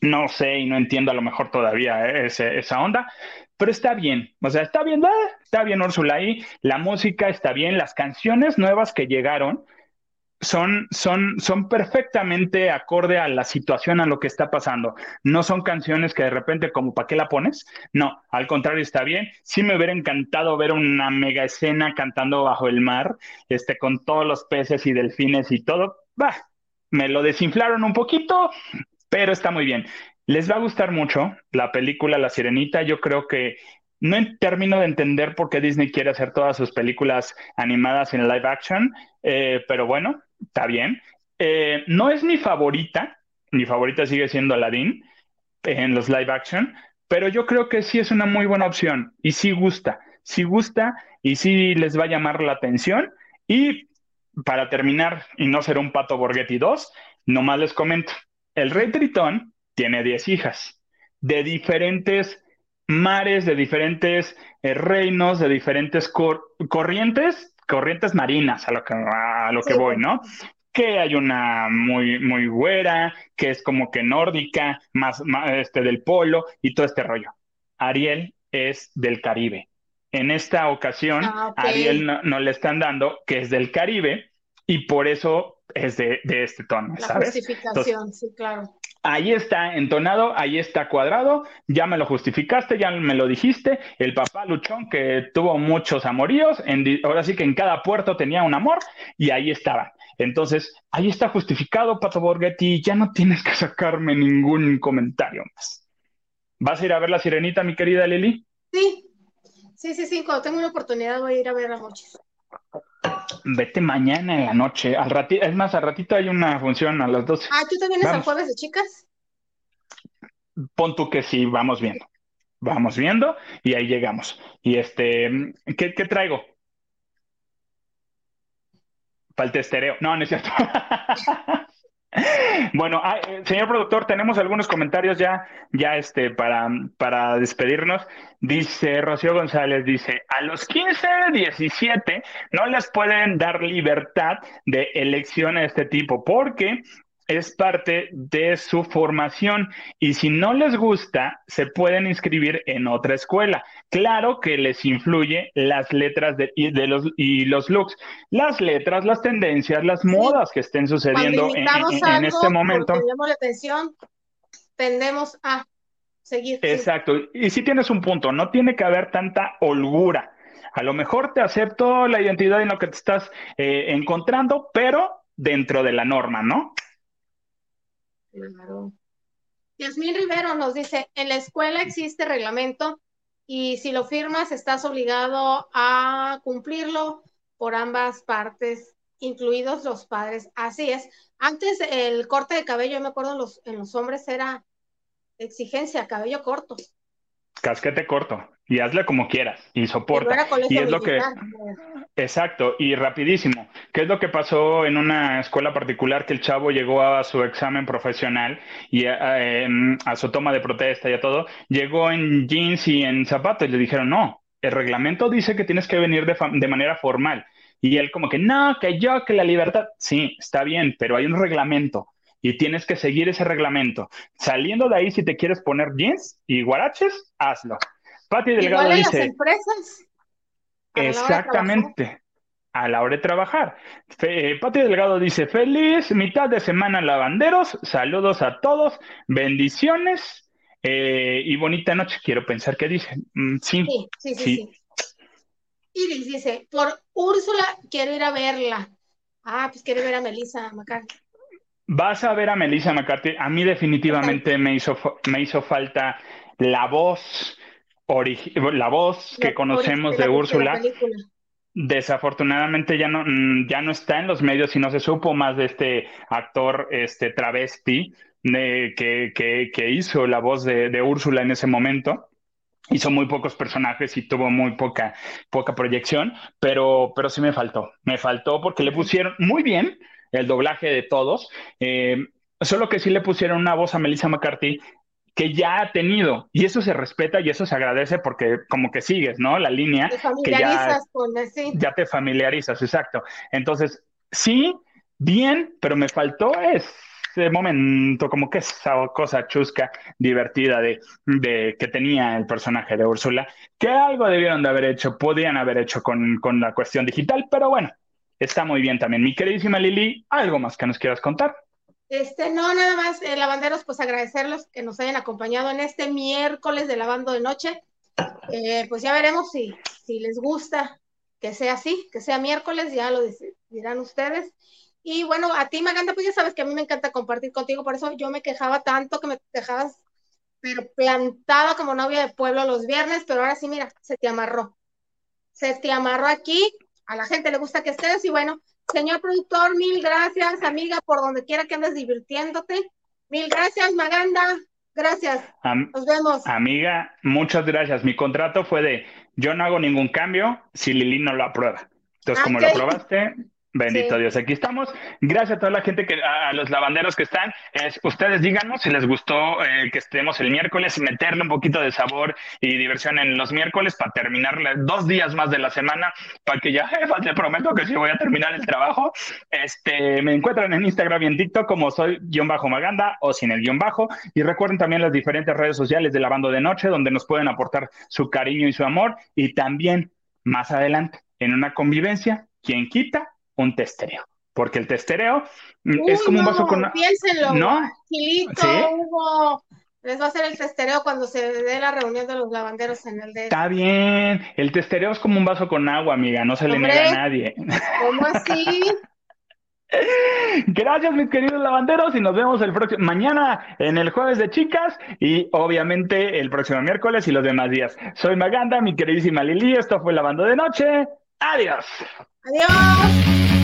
No sé y no entiendo a lo mejor todavía eh, esa onda, pero está bien. O sea, está bien, está bien Úrsula ahí, la música está bien, las canciones nuevas que llegaron son, son, son perfectamente acorde a la situación, a lo que está pasando. No son canciones que de repente, como, ¿para qué la pones? No, al contrario, está bien. Sí me hubiera encantado ver una mega escena cantando bajo el mar, este, con todos los peces y delfines y todo. Bah, me lo desinflaron un poquito, pero está muy bien. Les va a gustar mucho la película La Sirenita. Yo creo que no termino de entender por qué Disney quiere hacer todas sus películas animadas en live action, eh, pero bueno, está bien. Eh, no es mi favorita, mi favorita sigue siendo Aladdin en los live action, pero yo creo que sí es una muy buena opción y sí gusta, sí gusta y sí les va a llamar la atención. Y para terminar y no ser un pato Borghetti 2, nomás les comento, el rey Tritón tiene 10 hijas de diferentes mares, de diferentes eh, reinos, de diferentes corrientes corrientes marinas, a lo que, a lo que voy, ¿no? Que hay una muy, muy güera, que es como que nórdica, más, este, del polo y todo este rollo. Ariel es del Caribe. En esta ocasión, ah, Ariel no, le están dando que es del Caribe y por eso es de, este tono, La justificación, sí, claro. Ahí está entonado, ahí está cuadrado, ya me lo justificaste, ya me lo dijiste, el papá luchón que tuvo muchos amoríos, ahora sí que en cada puerto tenía un amor y ahí estaba. Entonces, ahí está justificado, Pato Borghetti, ya no tienes que sacarme ningún comentario más. ¿Vas a ir a ver la sirenita, mi querida Lili? Sí, sí, sí, sí, cuando tengo una oportunidad voy a ir a ver la noche. Vete mañana en la noche. Al ratito, es más, al ratito hay una función a las 12. Ah, ¿tú también vienes al jueves de chicas? Pon tú que sí, vamos viendo. Vamos viendo y ahí llegamos. Y este, ¿qué, qué traigo? Para el testereo. No, no es cierto. Bueno, ah, eh, señor productor, tenemos algunos comentarios ya, ya este, para, para despedirnos. Dice Rocío González, dice, a los 15, 17 no les pueden dar libertad de elección a este tipo porque es parte de su formación y si no les gusta, se pueden inscribir en otra escuela. Claro que les influye las letras de, y, de los, y los looks, las letras, las tendencias, las modas que estén sucediendo en, este momento. La atención, tendemos a seguir. Exacto, y si tienes un punto, no tiene que haber tanta holgura. A lo mejor te acepto la identidad en lo que te estás eh, encontrando, pero dentro de la norma, ¿no? Claro. Yasmín Rivero nos dice, en la escuela existe reglamento y si lo firmas estás obligado a cumplirlo por ambas partes, incluidos los padres. Así es. Antes el corte de cabello, yo me acuerdo en los, en los hombres era exigencia, cabello corto. Casquete corto y hazle como quieras y soporta. Y, es lo que exacto y rapidísimo. ¿Qué es lo que pasó en una escuela particular que el chavo llegó a su examen profesional y a, em, su toma de protesta y a todo, llegó en jeans y en zapatos y le dijeron, "No, el reglamento dice que tienes que venir de, de manera formal." Y él como que, "No, que yo que la libertad." Sí, está bien, pero hay un reglamento y tienes que seguir ese reglamento. Saliendo de ahí, si te quieres poner jeans y guaraches, hazlo. Pati Delgado Igual dice. Las empresas. Exactamente. A la hora de trabajar. Eh, Pati Delgado dice: Feliz mitad de semana, lavanderos. Saludos a todos. Bendiciones. Eh, y bonita noche. Quiero pensar que dice. Mm, sí, sí, sí, sí, Iris dice: Por Úrsula quiero ir a verla. Ah, pues quiere ver a Melissa McCarthy. Vas a ver a Melissa McCarthy. A mí definitivamente me hizo, me hizo falta la voz la voz que conocemos de Úrsula, desafortunadamente ya no, mm, ya no está en los medios y no se supo más de este actor este, travesti que, que, hizo la voz de, Úrsula en ese momento. Hizo muy pocos personajes y tuvo muy poca, poca proyección, pero, pero sí me faltó. Me faltó porque le pusieron muy bien el doblaje de todos, eh, solo que sí le pusieron una voz a Melissa McCarthy que ya ha tenido. Y eso se respeta y eso se agradece porque como que sigues, ¿no? La línea. Te familiarizas con sí. Ya te familiarizas, exacto. Entonces, sí, bien, pero me faltó ese momento, como que esa cosa chusca, divertida de, de, que tenía el personaje de Úrsula, que algo debieron de haber hecho, podían haber hecho con, con la cuestión digital, pero bueno, está muy bien también. Mi queridísima Lili, ¿algo más que nos quieras contar? Este, no, nada más, eh, lavanderos, pues agradecerlos que nos hayan acompañado en este miércoles de lavando de noche. Eh, pues ya veremos si, si les gusta que sea así, que sea miércoles, ya lo dirán ustedes. Y bueno, a ti, Maganda, pues ya sabes que a mí me encanta compartir contigo, por eso yo me quejaba tanto que me dejabas, pero plantada como novia de pueblo los viernes, pero ahora sí, mira, se te amarró. Se te amarró aquí, a la gente le gusta que estés y bueno, Señor productor, mil gracias, amiga, por donde quiera que andes divirtiéndote. Mil gracias, Maganda. Gracias. Nos vemos. Amiga, muchas gracias. Mi contrato fue de yo no hago ningún cambio si Lili no lo aprueba. Entonces, como lo aprobaste, Bendito Dios, aquí estamos. Gracias a toda la gente que, a los lavanderos que están. Es, ustedes díganos si les gustó eh, que estemos el miércoles meterle un poquito de sabor y diversión en los miércoles para terminar dos días más de la semana, para que ya, jefa, te prometo que sí voy a terminar el trabajo. Este, me encuentran en Instagram y en TikTok como soy guion bajo Maganda o sin el guion bajo. Y recuerden también las diferentes redes sociales de Lavando de Noche, donde nos pueden aportar su cariño y su amor. Y también más adelante, en una convivencia, quien quita un testereo. Porque el testereo mm, es como un vaso con. Piénsenlo, ¿no? Gilito, Hugo, les va a hacer el testereo cuando se dé la reunión de los lavanderos en el de. Está bien. El testereo es como un vaso con agua, amiga. No se le niega a nadie. ¿Cómo así? Gracias, mis queridos lavanderos, y nos vemos el próximo mañana en el jueves de chicas y obviamente el próximo miércoles y los demás días. Soy Maganda, mi queridísima Lili. Esto fue Lavando de Noche. Adiós. Adiós.